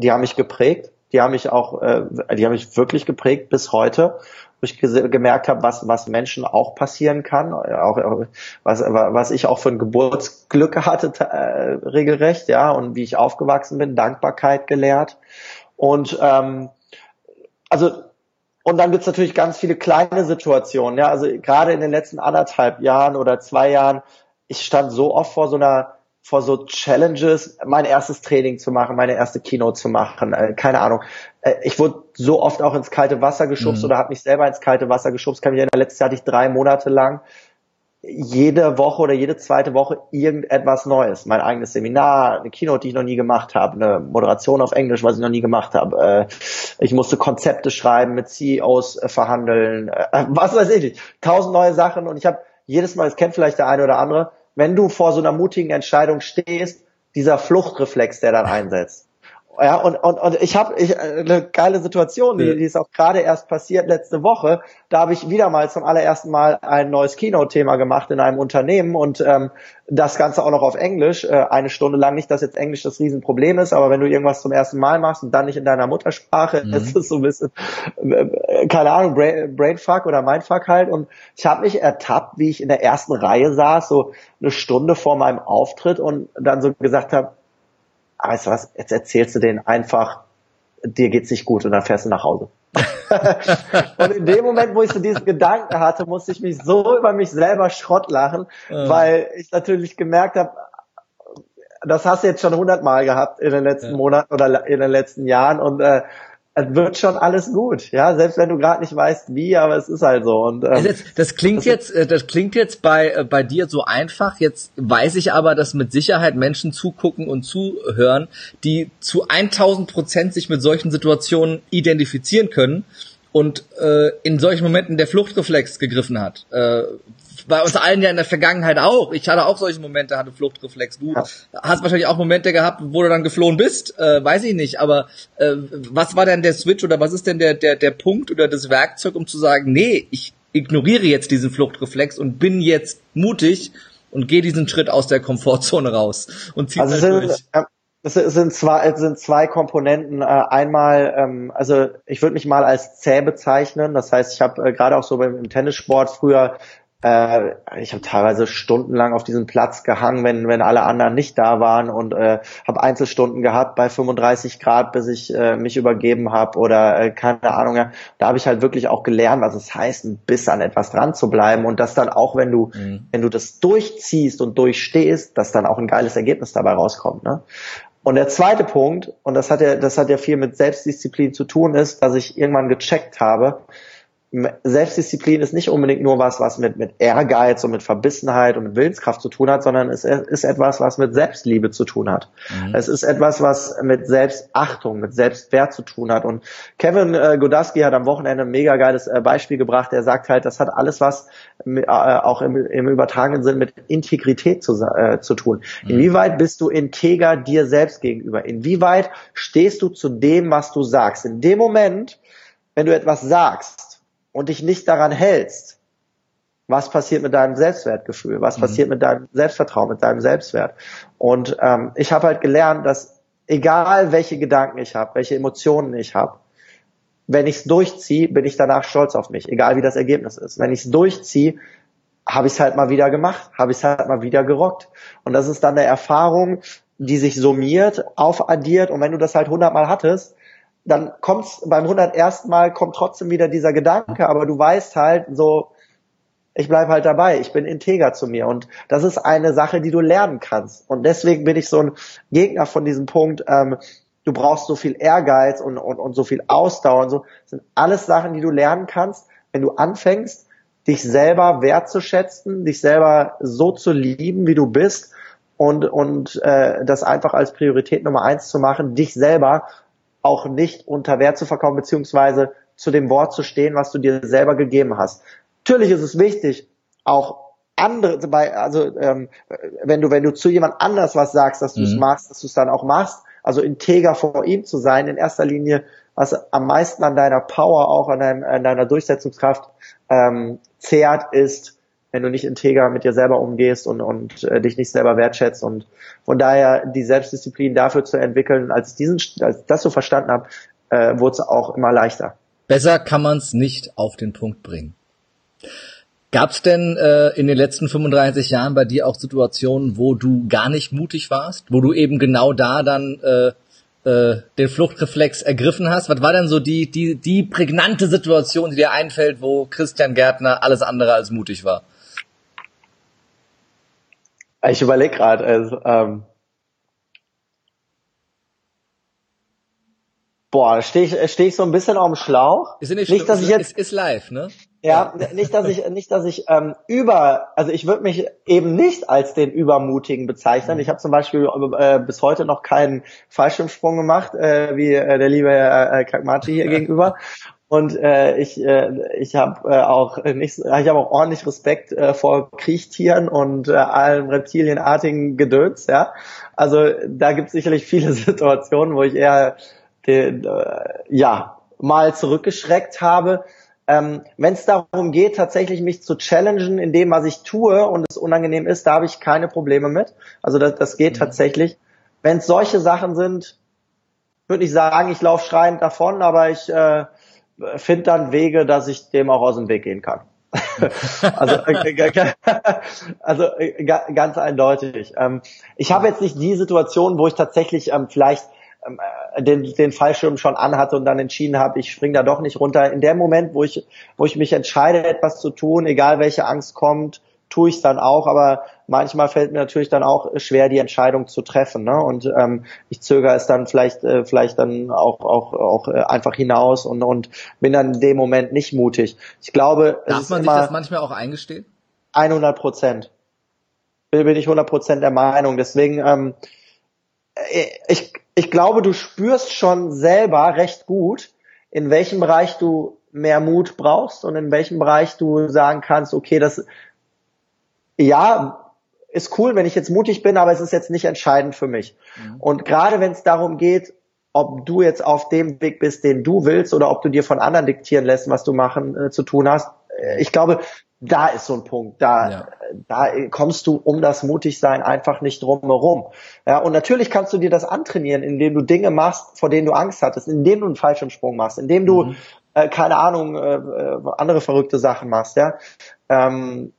B: die haben mich geprägt, die haben mich auch, äh, die haben mich wirklich geprägt bis heute, wo ich gemerkt habe, was, was Menschen auch passieren kann, auch, was, was ich auch für ein Geburtsglück hatte, äh, regelrecht, ja, und wie ich aufgewachsen bin, Dankbarkeit gelehrt. Und ähm, also und dann gibt's natürlich ganz viele kleine Situationen, ja, also gerade in den letzten anderthalb Jahren oder zwei Jahren, ich stand so oft vor so einer vor so Challenges, mein erstes Training zu machen, meine erste Keynote zu machen, äh, keine Ahnung. Äh, ich wurde so oft auch ins kalte Wasser geschubst mhm. oder habe mich selber ins kalte Wasser geschubst. Kann mich erinnern, letztes Jahr hatte ich drei Monate lang jede Woche oder jede zweite Woche irgendetwas Neues. Mein eigenes Seminar, eine Keynote, die ich noch nie gemacht habe, eine Moderation auf Englisch, was ich noch nie gemacht habe. Äh, ich musste Konzepte schreiben, mit CEOs äh, verhandeln, äh, was weiß ich nicht. Tausend neue Sachen und ich habe jedes Mal, das kennt vielleicht der eine oder andere, wenn du vor so einer mutigen Entscheidung stehst, dieser Fluchtreflex, der dann einsetzt. Ja, und, und, und ich habe ich, eine geile Situation, die, die ist auch gerade erst passiert letzte Woche. Da habe ich wieder mal zum allerersten Mal ein neues Keynote-Thema gemacht in einem Unternehmen und ähm, das Ganze auch noch auf Englisch, äh, eine Stunde lang. Nicht, dass jetzt Englisch das Riesenproblem ist, aber wenn du irgendwas zum ersten Mal machst und dann nicht in deiner Muttersprache, mhm. ist es so ein bisschen, äh, keine Ahnung, Brain, Brainfuck oder Mindfuck halt. Und ich habe mich ertappt, wie ich in der ersten Reihe saß, so eine Stunde vor meinem Auftritt und dann so gesagt habe, weißt du was, jetzt erzählst du denen einfach, dir geht's nicht gut und dann fährst du nach Hause. und in dem Moment, wo ich so diesen Gedanken hatte, musste ich mich so über mich selber Schrott lachen, mhm. weil ich natürlich gemerkt habe, das hast du jetzt schon hundertmal gehabt in den letzten ja. Monaten oder in den letzten Jahren und äh, wird schon alles gut, ja, selbst wenn du gerade nicht weißt wie, aber es ist halt so. Und ähm,
A: das, das klingt das jetzt, äh, das klingt jetzt bei äh, bei dir so einfach. Jetzt weiß ich aber, dass mit Sicherheit Menschen zugucken und zuhören, die zu 1000 Prozent sich mit solchen Situationen identifizieren können und äh, in solchen Momenten der Fluchtreflex gegriffen hat. Äh, bei uns allen ja in der Vergangenheit auch. Ich hatte auch solche Momente, hatte Fluchtreflex. Du ja. hast wahrscheinlich auch Momente gehabt, wo du dann geflohen bist, äh, weiß ich nicht. Aber äh, was war denn der Switch oder was ist denn der, der, der Punkt oder das Werkzeug, um zu sagen, nee, ich ignoriere jetzt diesen Fluchtreflex und bin jetzt mutig und gehe diesen Schritt aus der Komfortzone raus und ziehe also halt durch.
B: Das sind zwei, sind zwei Komponenten. Äh, einmal, ähm, also ich würde mich mal als zäh bezeichnen. Das heißt, ich habe äh, gerade auch so beim, im Tennissport früher äh, ich habe teilweise stundenlang auf diesem Platz gehangen, wenn, wenn alle anderen nicht da waren und äh, habe Einzelstunden gehabt bei 35 Grad, bis ich äh, mich übergeben habe oder äh, keine Ahnung. Ja. Da habe ich halt wirklich auch gelernt, was es heißt, ein bisschen an etwas dran zu bleiben und dass dann auch, wenn du, mhm. wenn du das durchziehst und durchstehst, dass dann auch ein geiles Ergebnis dabei rauskommt. Ne? Und der zweite Punkt, und das hat ja, das hat ja viel mit Selbstdisziplin zu tun, ist, dass ich irgendwann gecheckt habe, Selbstdisziplin ist nicht unbedingt nur was, was mit, mit Ehrgeiz und mit Verbissenheit und mit Willenskraft zu tun hat, sondern es ist etwas, was mit Selbstliebe zu tun hat. Mhm. Es ist etwas, was mit Selbstachtung, mit Selbstwert zu tun hat. Und Kevin äh, Godowski hat am Wochenende ein mega geiles äh, Beispiel gebracht. Er sagt halt, das hat alles was äh, auch im, im übertragenen Sinn mit Integrität zu, äh, zu tun. Mhm. Inwieweit bist du integer dir selbst gegenüber? Inwieweit stehst du zu dem, was du sagst? In dem Moment, wenn du etwas sagst, und dich nicht daran hältst, was passiert mit deinem Selbstwertgefühl, was mhm. passiert mit deinem Selbstvertrauen, mit deinem Selbstwert. Und ähm, ich habe halt gelernt, dass egal welche Gedanken ich habe, welche Emotionen ich habe, wenn ich es durchziehe, bin ich danach stolz auf mich, egal wie das Ergebnis ist. Wenn ich es durchziehe, habe ich es halt mal wieder gemacht, habe ich es halt mal wieder gerockt. Und das ist dann eine Erfahrung, die sich summiert, aufaddiert. Und wenn du das halt hundertmal hattest, dann kommt's beim 101. Mal kommt trotzdem wieder dieser Gedanke, aber du weißt halt so, ich bleib halt dabei, ich bin integer zu mir und das ist eine Sache, die du lernen kannst und deswegen bin ich so ein Gegner von diesem Punkt, ähm, du brauchst so viel Ehrgeiz und, und, und so viel Ausdauer und so, das sind alles Sachen, die du lernen kannst, wenn du anfängst, dich selber wertzuschätzen, dich selber so zu lieben, wie du bist und, und äh, das einfach als Priorität Nummer eins zu machen, dich selber auch nicht unter Wert zu verkaufen, beziehungsweise zu dem Wort zu stehen, was du dir selber gegeben hast. Natürlich ist es wichtig, auch andere, bei, also ähm, wenn du wenn du zu jemand anders was sagst, dass du es mhm. machst, dass du es dann auch machst, also integer vor ihm zu sein, in erster Linie, was am meisten an deiner Power, auch an, deinem, an deiner Durchsetzungskraft ähm, zehrt, ist wenn du nicht integer mit dir selber umgehst und, und äh, dich nicht selber wertschätzt. Und von daher die Selbstdisziplin dafür zu entwickeln, als diesen, als das so verstanden habe, äh, wurde es auch immer leichter.
A: Besser kann man es nicht auf den Punkt bringen. Gab es denn äh, in den letzten 35 Jahren bei dir auch Situationen, wo du gar nicht mutig warst, wo du eben genau da dann äh, äh, den Fluchtreflex ergriffen hast. Was war denn so die, die, die prägnante Situation, die dir einfällt, wo Christian Gärtner alles andere als mutig war?
B: Ich überlege gerade, also, ähm, Boah, stehe ich, steh ich so ein bisschen auf dem Schlauch.
A: Ist nicht, nicht dass ich jetzt, ist, ist live, ne?
B: Ja, ja, nicht, dass ich, nicht, dass ich ähm, über, also ich würde mich eben nicht als den Übermutigen bezeichnen. Mhm. Ich habe zum Beispiel äh, bis heute noch keinen Fallschirmsprung gemacht, äh, wie äh, der liebe äh, Kakmachi hier gegenüber. Und äh, ich, äh, ich habe äh, auch nicht, ich habe auch ordentlich Respekt äh, vor Kriechtieren und äh, allen reptilienartigen Gedöns, ja. Also da gibt es sicherlich viele Situationen, wo ich eher den, äh, ja, mal zurückgeschreckt habe. Ähm, Wenn es darum geht, tatsächlich mich zu challengen in dem, was ich tue und es unangenehm ist, da habe ich keine Probleme mit. Also das, das geht mhm. tatsächlich. Wenn es solche Sachen sind, würde ich sagen, ich laufe schreiend davon, aber ich äh, finde dann Wege, dass ich dem auch aus dem Weg gehen kann. also, äh, also äh, ganz eindeutig. Ähm, ich habe jetzt nicht die Situation, wo ich tatsächlich ähm, vielleicht ähm, äh, den, den Fallschirm schon anhatte und dann entschieden habe, ich spring da doch nicht runter. In dem Moment, wo ich, wo ich mich entscheide, etwas zu tun, egal welche Angst kommt, tue ich es dann auch, aber manchmal fällt mir natürlich dann auch schwer, die Entscheidung zu treffen. Ne? Und ähm, ich zögere es dann vielleicht, äh, vielleicht dann auch, auch, auch äh, einfach hinaus und, und bin dann in dem Moment nicht mutig. Ich glaube,
A: darf man sich das manchmal auch eingestehen?
B: 100 Prozent. Bin ich 100 Prozent der Meinung. Deswegen, ähm, äh, ich, ich glaube, du spürst schon selber recht gut, in welchem Bereich du mehr Mut brauchst und in welchem Bereich du sagen kannst, okay, das, ja, ist cool, wenn ich jetzt mutig bin, aber es ist jetzt nicht entscheidend für mich. Mhm. Und gerade wenn es darum geht, ob du jetzt auf dem Weg bist, den du willst, oder ob du dir von anderen diktieren lässt, was du machen äh, zu tun hast, äh, ich glaube, da ist so ein Punkt. Da, ja. da kommst du um das Mutigsein einfach nicht drum herum. Ja, und natürlich kannst du dir das antrainieren, indem du Dinge machst, vor denen du Angst hattest, indem du einen Fallschirmsprung machst, indem du, mhm. äh, keine Ahnung, äh, äh andere verrückte Sachen machst, ja. Ähm,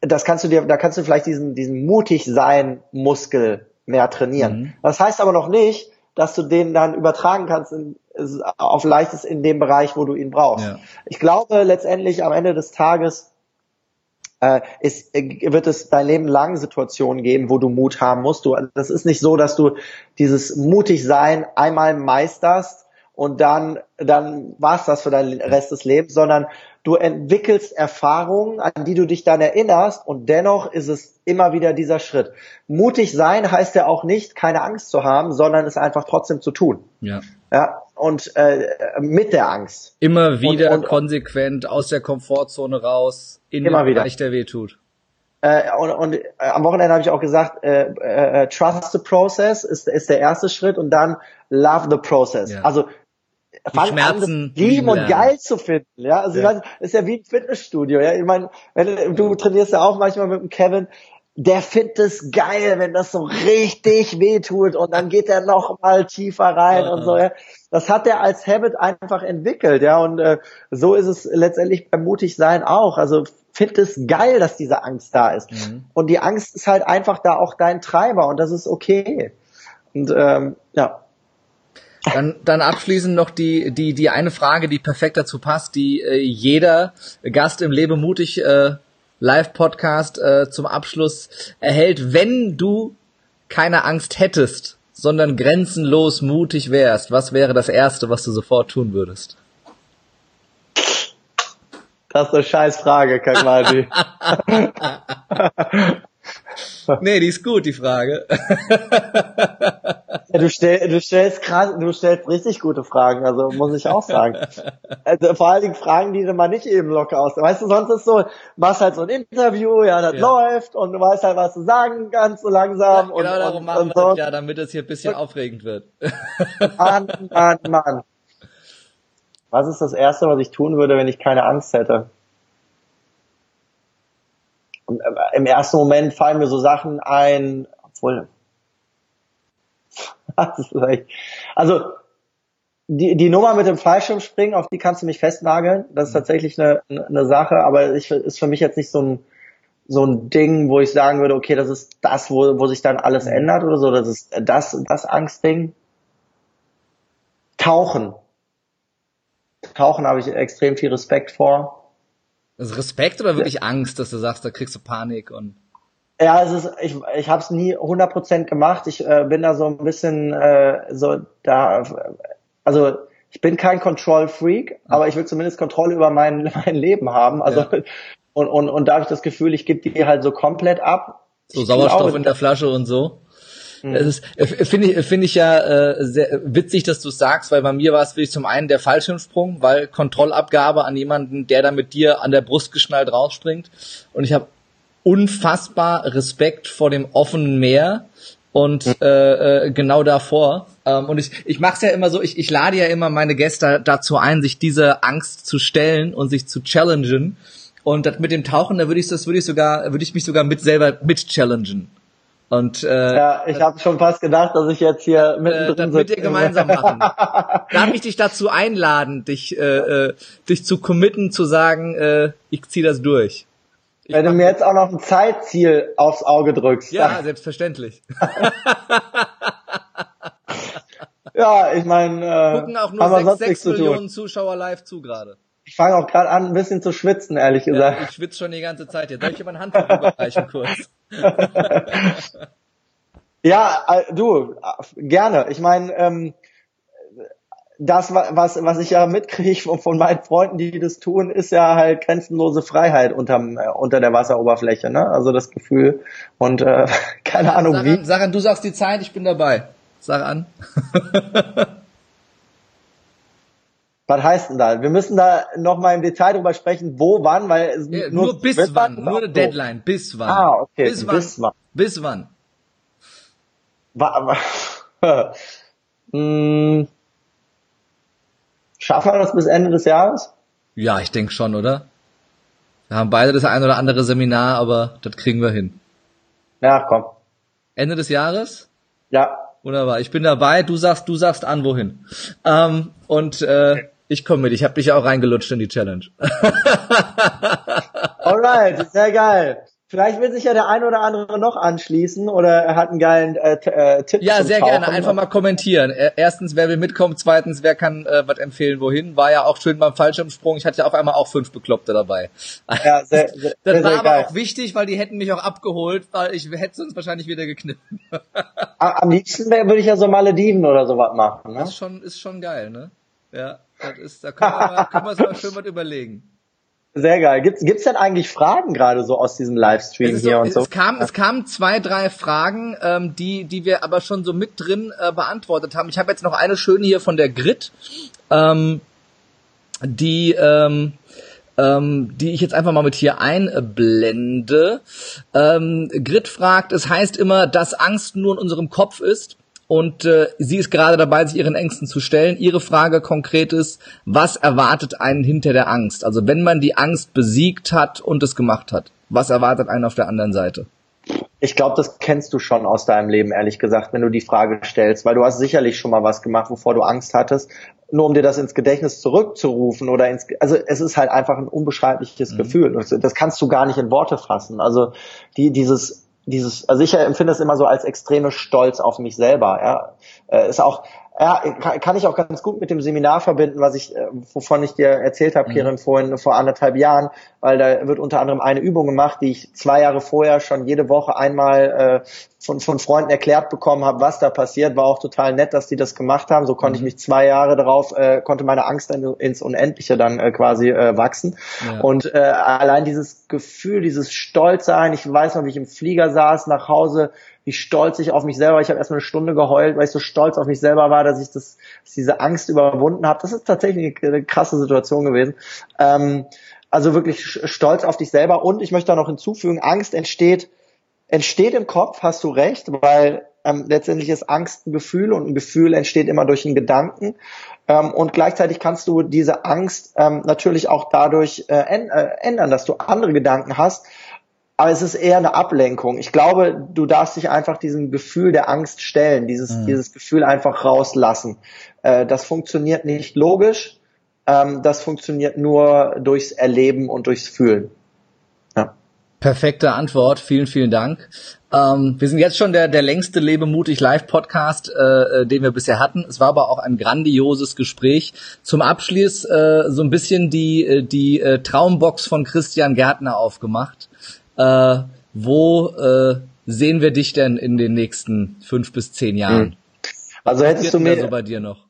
B: das kannst du dir, da kannst du vielleicht diesen, diesen mutig sein Muskel mehr trainieren. Mhm. Das heißt aber noch nicht, dass du den dann übertragen kannst in, auf leichtes in dem Bereich, wo du ihn brauchst. Ja. Ich glaube letztendlich am Ende des Tages äh, ist, äh, wird es dein Leben lang Situationen geben, wo du Mut haben musst. Du, das ist nicht so, dass du dieses mutig sein einmal meisterst und dann, dann war's das für deinen Rest des Lebens, sondern du entwickelst Erfahrungen, an die du dich dann erinnerst und dennoch ist es immer wieder dieser Schritt. Mutig sein heißt ja auch nicht, keine Angst zu haben, sondern es einfach trotzdem zu tun.
A: Ja.
B: Ja, und äh, mit der Angst.
A: Immer wieder und, und, konsequent aus der Komfortzone raus in immer den Bereich, der weh tut.
B: Äh, und, und äh, am Wochenende habe ich auch gesagt, äh, äh, trust the process ist, ist der erste Schritt und dann love the process. Ja. Also
A: fang an, das
B: lieben und geil zu finden. Ja, also ja. das ist ja wie ein Fitnessstudio. Ja, ich meine, wenn du trainierst ja auch manchmal mit dem Kevin der findet es geil, wenn das so richtig wehtut und dann geht er noch mal tiefer rein und so. Ja. Das hat er als Habit einfach entwickelt, ja. Und äh, so ist es letztendlich beim Mutigsein auch. Also findet es geil, dass diese Angst da ist. Mhm. Und die Angst ist halt einfach da auch dein Treiber und das ist okay. Und ähm, ja.
A: Dann, dann abschließend noch die, die, die eine Frage, die perfekt dazu passt, die äh, jeder Gast im Lebe mutig äh, Live-Podcast äh, zum Abschluss erhält. Wenn du keine Angst hättest, sondern grenzenlos mutig wärst, was wäre das Erste, was du sofort tun würdest?
B: Das ist eine scheiß Frage, Kagmati.
A: nee, die ist gut, die Frage.
B: ja, du, stell, du stellst krass, du stellst richtig gute Fragen, also muss ich auch sagen. Also vor allen Dingen Fragen, die du mal nicht eben locker aus. Weißt du, sonst ist so, machst halt so ein Interview, ja, das ja. läuft und du weißt halt, was du sagen kannst, so langsam. Ja,
A: genau
B: und,
A: darum
B: und,
A: machen und wir so. das ja, damit es hier ein bisschen aufregend wird.
B: Mann, Mann, Mann. Was ist das Erste, was ich tun würde, wenn ich keine Angst hätte? Und äh, im ersten Moment fallen mir so Sachen ein, obwohl, also die, die Nummer mit dem Fallschirmspringen, auf die kannst du mich festnageln. Das ist mhm. tatsächlich eine, eine Sache, aber ich, ist für mich jetzt nicht so ein, so ein Ding, wo ich sagen würde, okay, das ist das, wo, wo sich dann alles mhm. ändert oder so. Das ist das, das Angstding. Tauchen. Tauchen habe ich extrem viel Respekt vor.
A: Also Respekt oder wirklich Angst, dass du sagst, da kriegst du Panik und
B: Ja, es ist, ich, ich habe es nie 100% gemacht. Ich äh, bin da so ein bisschen äh, so da, also ich bin kein Control-Freak, aber ich will zumindest Kontrolle über mein, mein Leben haben. Also ja. und, und, und da habe ich das Gefühl, ich gebe die halt so komplett ab.
A: So Sauerstoff glaube, in der Flasche und so. Mhm. Es ist, äh, finde ich, finde ich ja äh, sehr witzig, dass du es sagst, weil bei mir war es wirklich zum einen der Fallschirmsprung, weil Kontrollabgabe an jemanden, der da mit dir an der Brust geschnallt rausspringt. Und ich habe unfassbar Respekt vor dem offenen Meer und mhm. äh, äh, genau davor. Ähm, und ich, ich mache es ja immer so, ich, ich lade ja immer meine Gäste dazu ein, sich diese Angst zu stellen und sich zu challengen. Und das mit dem Tauchen, da würde ich das würde ich sogar würde ich mich sogar mit selber mit challengen. Und äh,
B: ja, ich habe schon fast gedacht, dass ich jetzt hier
A: äh, mittendrin das mit dir gemeinsam machen. Darf ich dich dazu einladen, dich äh, äh, dich zu committen, zu sagen, äh, ich zieh das durch.
B: Ich Wenn du mir jetzt auch noch ein Zeitziel aufs Auge drückst.
A: Ja, dann. selbstverständlich.
B: ja, ich meine, äh,
A: gucken auch nur 6, 6 Millionen Zuschauer live zu gerade.
B: Ich fange auch gerade an, ein bisschen zu schwitzen, ehrlich gesagt.
A: Ja, ich schwitze schon die ganze Zeit hier. Soll ich dir mal ein Handtuch überreichen kurz?
B: ja, äh, du, gerne. Ich meine, ähm, das, was, was ich ja mitkriege von, von meinen Freunden, die das tun, ist ja halt grenzenlose Freiheit unterm, äh, unter der Wasseroberfläche, ne? Also das Gefühl und äh, keine Ahnung
A: sag
B: wie.
A: An, du sagst die Zeit, ich bin dabei. Sag an.
B: Was heißt denn da? Wir müssen da noch mal im Detail drüber sprechen, wo, wann, weil es
A: ja, nur, nur bis wann, nur eine Deadline, bis wann.
B: Ah, okay.
A: Bis wann? Bis wann? Bis wann?
B: Wa hm. Schaffen wir das bis Ende des Jahres?
A: Ja, ich denke schon, oder? Wir haben beide das ein oder andere Seminar, aber das kriegen wir hin.
B: Ja, komm.
A: Ende des Jahres?
B: Ja.
A: Wunderbar. Ich bin dabei. Du sagst, du sagst an, wohin. Ähm, und äh, ich komme mit. Ich habe dich ja auch reingelutscht in die Challenge.
B: Alright, sehr geil. Vielleicht will sich ja der ein oder andere noch anschließen oder er hat einen geilen äh, äh, Tipp.
A: Ja, sehr Tauchen. gerne. Einfach mal kommentieren. Erstens, wer will mitkommen. Zweitens, wer kann äh, was empfehlen, wohin. War ja auch schön beim Fallschirmsprung. Ich hatte ja auf einmal auch fünf Bekloppte dabei.
B: Ja, sehr, sehr,
A: das
B: sehr,
A: war
B: sehr
A: aber
B: geil.
A: auch wichtig, weil die hätten mich auch abgeholt, weil ich hätte sonst wahrscheinlich wieder gekniffen.
B: Am liebsten würde ich ja so Malediven oder sowas machen. Ne?
A: Das ist schon, ist schon geil, ne? Ja, das ist, da können wir, mal, können wir uns mal schön was überlegen.
B: Sehr geil. Gibt's gibt's denn eigentlich Fragen gerade so aus diesem Livestream hier
A: so,
B: und so?
A: Es kam es kamen zwei drei Fragen, ähm, die die wir aber schon so mit drin äh, beantwortet haben. Ich habe jetzt noch eine schöne hier von der Grit, ähm, die ähm, ähm, die ich jetzt einfach mal mit hier einblende. Ähm, Grit fragt, es heißt immer, dass Angst nur in unserem Kopf ist und äh, sie ist gerade dabei, sich ihren Ängsten zu stellen. Ihre Frage konkret ist, was erwartet einen hinter der Angst? Also wenn man die Angst besiegt hat und es gemacht hat, was erwartet einen auf der anderen Seite?
B: Ich glaube, das kennst du schon aus deinem Leben, ehrlich gesagt, wenn du die Frage stellst, weil du hast sicherlich schon mal was gemacht, wovor du Angst hattest. Nur um dir das ins Gedächtnis zurückzurufen oder ins, also es ist halt einfach ein unbeschreibliches mhm. Gefühl. Das, kannst du gar nicht in Worte fassen. Also die, dieses dieses, also ich empfinde es immer so als extreme Stolz auf mich selber. Ja, äh, ist auch, ja, kann ich auch ganz gut mit dem Seminar verbinden, was ich, äh, wovon ich dir erzählt habe, mhm. Kirin, vorhin vor anderthalb Jahren, weil da wird unter anderem eine Übung gemacht, die ich zwei Jahre vorher schon jede Woche einmal äh, von, von Freunden erklärt bekommen habe, was da passiert. War auch total nett, dass die das gemacht haben. So konnte mhm. ich mich zwei Jahre darauf, äh, konnte meine Angst in, ins Unendliche dann äh, quasi äh, wachsen. Ja. Und äh, allein dieses Gefühl, dieses Stolzsein, ich weiß noch, wie ich im Flieger saß, nach Hause, wie stolz ich auf mich selber. Ich habe erstmal eine Stunde geheult, weil ich so stolz auf mich selber war, dass ich das, dass diese Angst überwunden habe. Das ist tatsächlich eine krasse Situation gewesen. Ähm, also wirklich stolz auf dich selber. Und ich möchte da noch hinzufügen, Angst entsteht entsteht im Kopf, hast du recht, weil ähm, letztendlich ist Angst ein Gefühl und ein Gefühl entsteht immer durch einen Gedanken. Ähm, und gleichzeitig kannst du diese Angst ähm, natürlich auch dadurch äh, äh, ändern, dass du andere Gedanken hast. Aber es ist eher eine Ablenkung. Ich glaube, du darfst dich einfach diesem Gefühl der Angst stellen, dieses, mhm. dieses Gefühl einfach rauslassen. Äh, das funktioniert nicht logisch, ähm, das funktioniert nur durchs Erleben und durchs Fühlen.
A: Perfekte Antwort, vielen, vielen Dank. Ähm, wir sind jetzt schon der, der längste Lebemutig Live-Podcast, äh, äh, den wir bisher hatten. Es war aber auch ein grandioses Gespräch. Zum Abschluss äh, so ein bisschen die, äh, die äh, Traumbox von Christian Gärtner aufgemacht. Äh, wo äh, sehen wir dich denn in den nächsten fünf bis zehn Jahren? Hm.
B: Also hättest du mir
A: so bei dir noch?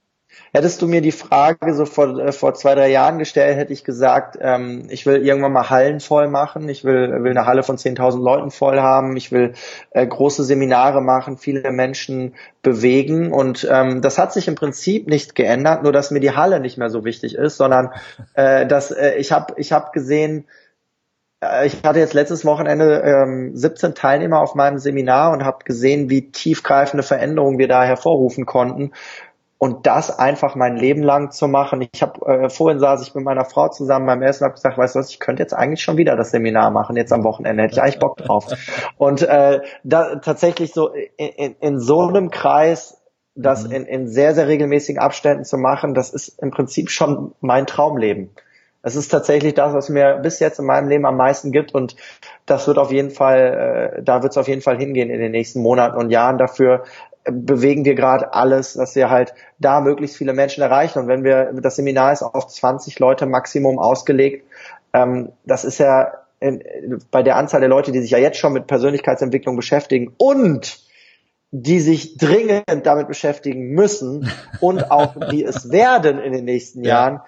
B: Hättest du mir die Frage so vor, äh, vor zwei, drei Jahren gestellt, hätte ich gesagt, ähm, ich will irgendwann mal Hallen voll machen. Ich will, will eine Halle von 10.000 Leuten voll haben. Ich will äh, große Seminare machen, viele Menschen bewegen. Und ähm, das hat sich im Prinzip nicht geändert, nur dass mir die Halle nicht mehr so wichtig ist, sondern äh, dass äh, ich habe ich hab gesehen, äh, ich hatte jetzt letztes Wochenende ähm, 17 Teilnehmer auf meinem Seminar und habe gesehen, wie tiefgreifende Veränderungen wir da hervorrufen konnten und das einfach mein Leben lang zu machen. Ich habe äh, vorhin saß ich mit meiner Frau zusammen beim Essen und habe gesagt, weißt du was, ich könnte jetzt eigentlich schon wieder das Seminar machen, jetzt am Wochenende, hätte ich eigentlich Bock drauf. Und äh, da tatsächlich so in, in, in so einem Kreis das mhm. in, in sehr, sehr regelmäßigen Abständen zu machen, das ist im Prinzip schon mein Traumleben. Es ist tatsächlich das, was mir bis jetzt in meinem Leben am meisten gibt und das wird auf jeden Fall, äh, da wird es auf jeden Fall hingehen in den nächsten Monaten und Jahren. Dafür bewegen wir gerade alles, dass wir halt da möglichst viele Menschen erreichen. Und wenn wir, das Seminar ist auf 20 Leute Maximum ausgelegt, ähm, das ist ja in, bei der Anzahl der Leute, die sich ja jetzt schon mit Persönlichkeitsentwicklung beschäftigen und die sich dringend damit beschäftigen müssen und auch die es werden in den nächsten Jahren,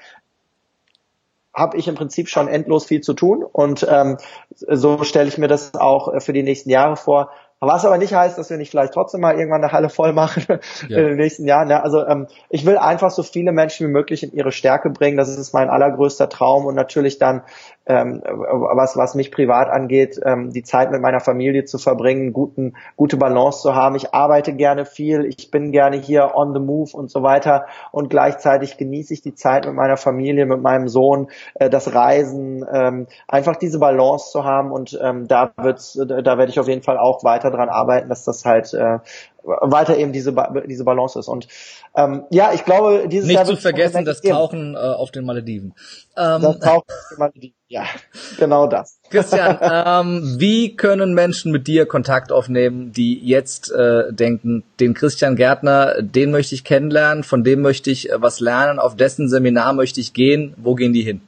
B: habe ich im Prinzip schon endlos viel zu tun und ähm, so stelle ich mir das auch für die nächsten Jahre vor. Was aber nicht heißt, dass wir nicht vielleicht trotzdem mal irgendwann eine Halle voll machen ja. in den nächsten Jahren. Ja, also ähm, ich will einfach so viele Menschen wie möglich in ihre Stärke bringen. Das ist mein allergrößter Traum und natürlich dann ähm, was, was mich privat angeht, ähm, die Zeit mit meiner Familie zu verbringen, guten, gute Balance zu haben. Ich arbeite gerne viel, ich bin gerne hier on the move und so weiter und gleichzeitig genieße ich die Zeit mit meiner Familie, mit meinem Sohn, äh, das Reisen, ähm, einfach diese Balance zu haben und ähm, da wird's, da werde ich auf jeden Fall auch weiter dran arbeiten, dass das halt äh, weiter eben diese, diese Balance ist. Und ähm, ja, ich glaube, dieses
A: Nicht Jahr zu vergessen, das Tauchen äh, auf den Malediven.
B: Ähm, das Tauchen auf den Malediven, ja, genau das.
A: Christian, ähm, wie können Menschen mit dir Kontakt aufnehmen, die jetzt äh, denken, den Christian Gärtner, den möchte ich kennenlernen, von dem möchte ich äh, was lernen, auf dessen Seminar möchte ich gehen, wo gehen die hin?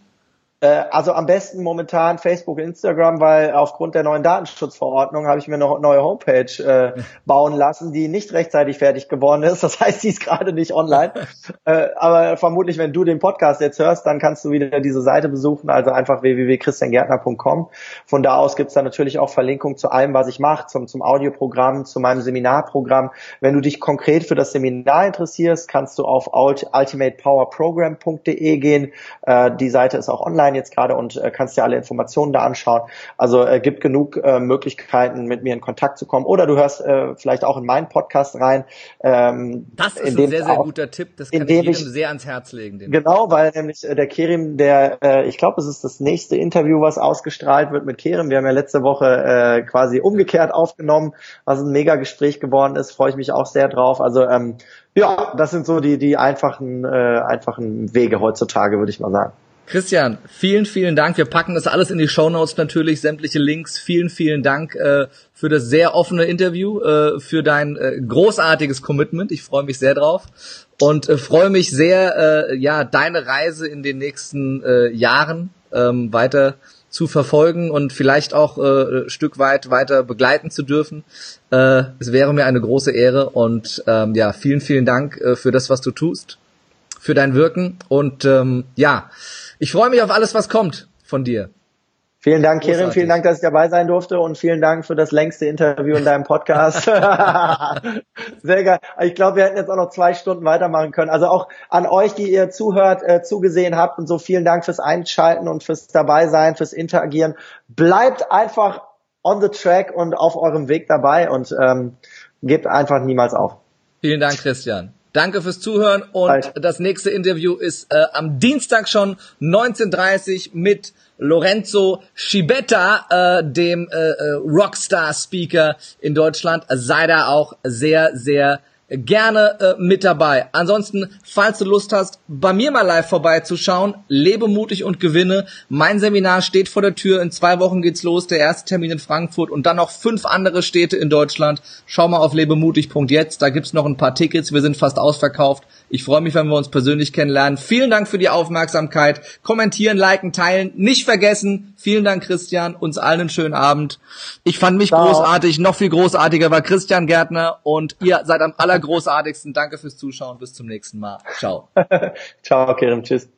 B: Äh, also am besten momentan Facebook, Instagram, weil aufgrund der neuen Datenschutzverordnung habe ich mir noch eine neue Homepage äh, bauen lassen, die nicht rechtzeitig fertig geworden ist. Das heißt, die ist gerade nicht online. äh, aber vermutlich, wenn du den Podcast jetzt hörst, dann kannst du wieder diese Seite besuchen, also einfach www.christiangärtner.com. Von da aus gibt's dann natürlich auch Verlinkungen zu allem, was ich mache, zum, zum Audioprogramm, zu meinem Seminarprogramm. Wenn du dich konkret für das Seminar interessierst, kannst du auf ultimatepowerprogram.de gehen. Äh, die Seite ist auch online online jetzt gerade und äh, kannst dir alle Informationen da anschauen. Also äh, gibt genug äh, Möglichkeiten, mit mir in Kontakt zu kommen. Oder du hörst äh, vielleicht auch in meinen Podcast rein.
A: Ähm, das ist ein sehr, sehr auch, guter Tipp. Das kann ich jedem ich, sehr ans Herz legen.
B: genau, weil nämlich äh, der Kerim, der, äh, ich glaube, es ist das nächste Interview, was ausgestrahlt wird mit Kerim. Wir haben ja letzte Woche äh, quasi umgekehrt aufgenommen, was ein mega Gespräch geworden ist. Freue ich mich auch sehr drauf. Also ähm, ja, das sind so die die einfachen äh, einfachen Wege heutzutage, würde ich mal sagen.
A: Christian, vielen, vielen Dank. Wir packen das alles in die Show Notes natürlich, sämtliche Links. Vielen, vielen Dank äh, für das sehr offene Interview, äh, für dein äh, großartiges Commitment. Ich freue mich sehr drauf und äh, freue mich sehr, äh, ja, deine Reise in den nächsten äh, Jahren ähm, weiter zu verfolgen und vielleicht auch äh, ein Stück weit weiter begleiten zu dürfen. Äh, es wäre mir eine große Ehre und ähm, ja, vielen, vielen Dank äh, für das, was du tust, für dein Wirken und ähm, ja, ich freue mich auf alles, was kommt von dir.
B: Vielen Dank, Kirin. Vielen Dank, dass ich dabei sein durfte und vielen Dank für das längste Interview in deinem Podcast. Sehr geil. Ich glaube, wir hätten jetzt auch noch zwei Stunden weitermachen können. Also auch an euch, die ihr zuhört, äh, zugesehen habt und so vielen Dank fürs Einschalten und fürs Dabeisein, fürs Interagieren. Bleibt einfach on the track und auf eurem Weg dabei und ähm, gebt einfach niemals auf.
A: Vielen Dank, Christian. Danke fürs Zuhören und Alter. das nächste Interview ist äh, am Dienstag schon 19.30 mit Lorenzo Schibetta, äh, dem äh, äh Rockstar-Speaker in Deutschland. Sei da auch sehr, sehr gerne äh, mit dabei. Ansonsten, falls du Lust hast, bei mir mal live vorbeizuschauen, lebe mutig und gewinne. Mein Seminar steht vor der Tür. In zwei Wochen geht's los. Der erste Termin in Frankfurt und dann noch fünf andere Städte in Deutschland. Schau mal auf lebemutig.jetzt. Da gibt's noch ein paar Tickets. Wir sind fast ausverkauft. Ich freue mich, wenn wir uns persönlich kennenlernen. Vielen Dank für die Aufmerksamkeit. Kommentieren, liken, teilen. Nicht vergessen. Vielen Dank, Christian. Uns allen einen schönen Abend. Ich fand mich Ciao. großartig. Noch viel großartiger war Christian Gärtner und ihr seid am allergroßartigsten. Danke fürs Zuschauen. Bis zum nächsten Mal. Ciao.
B: Ciao, Kerem. Tschüss.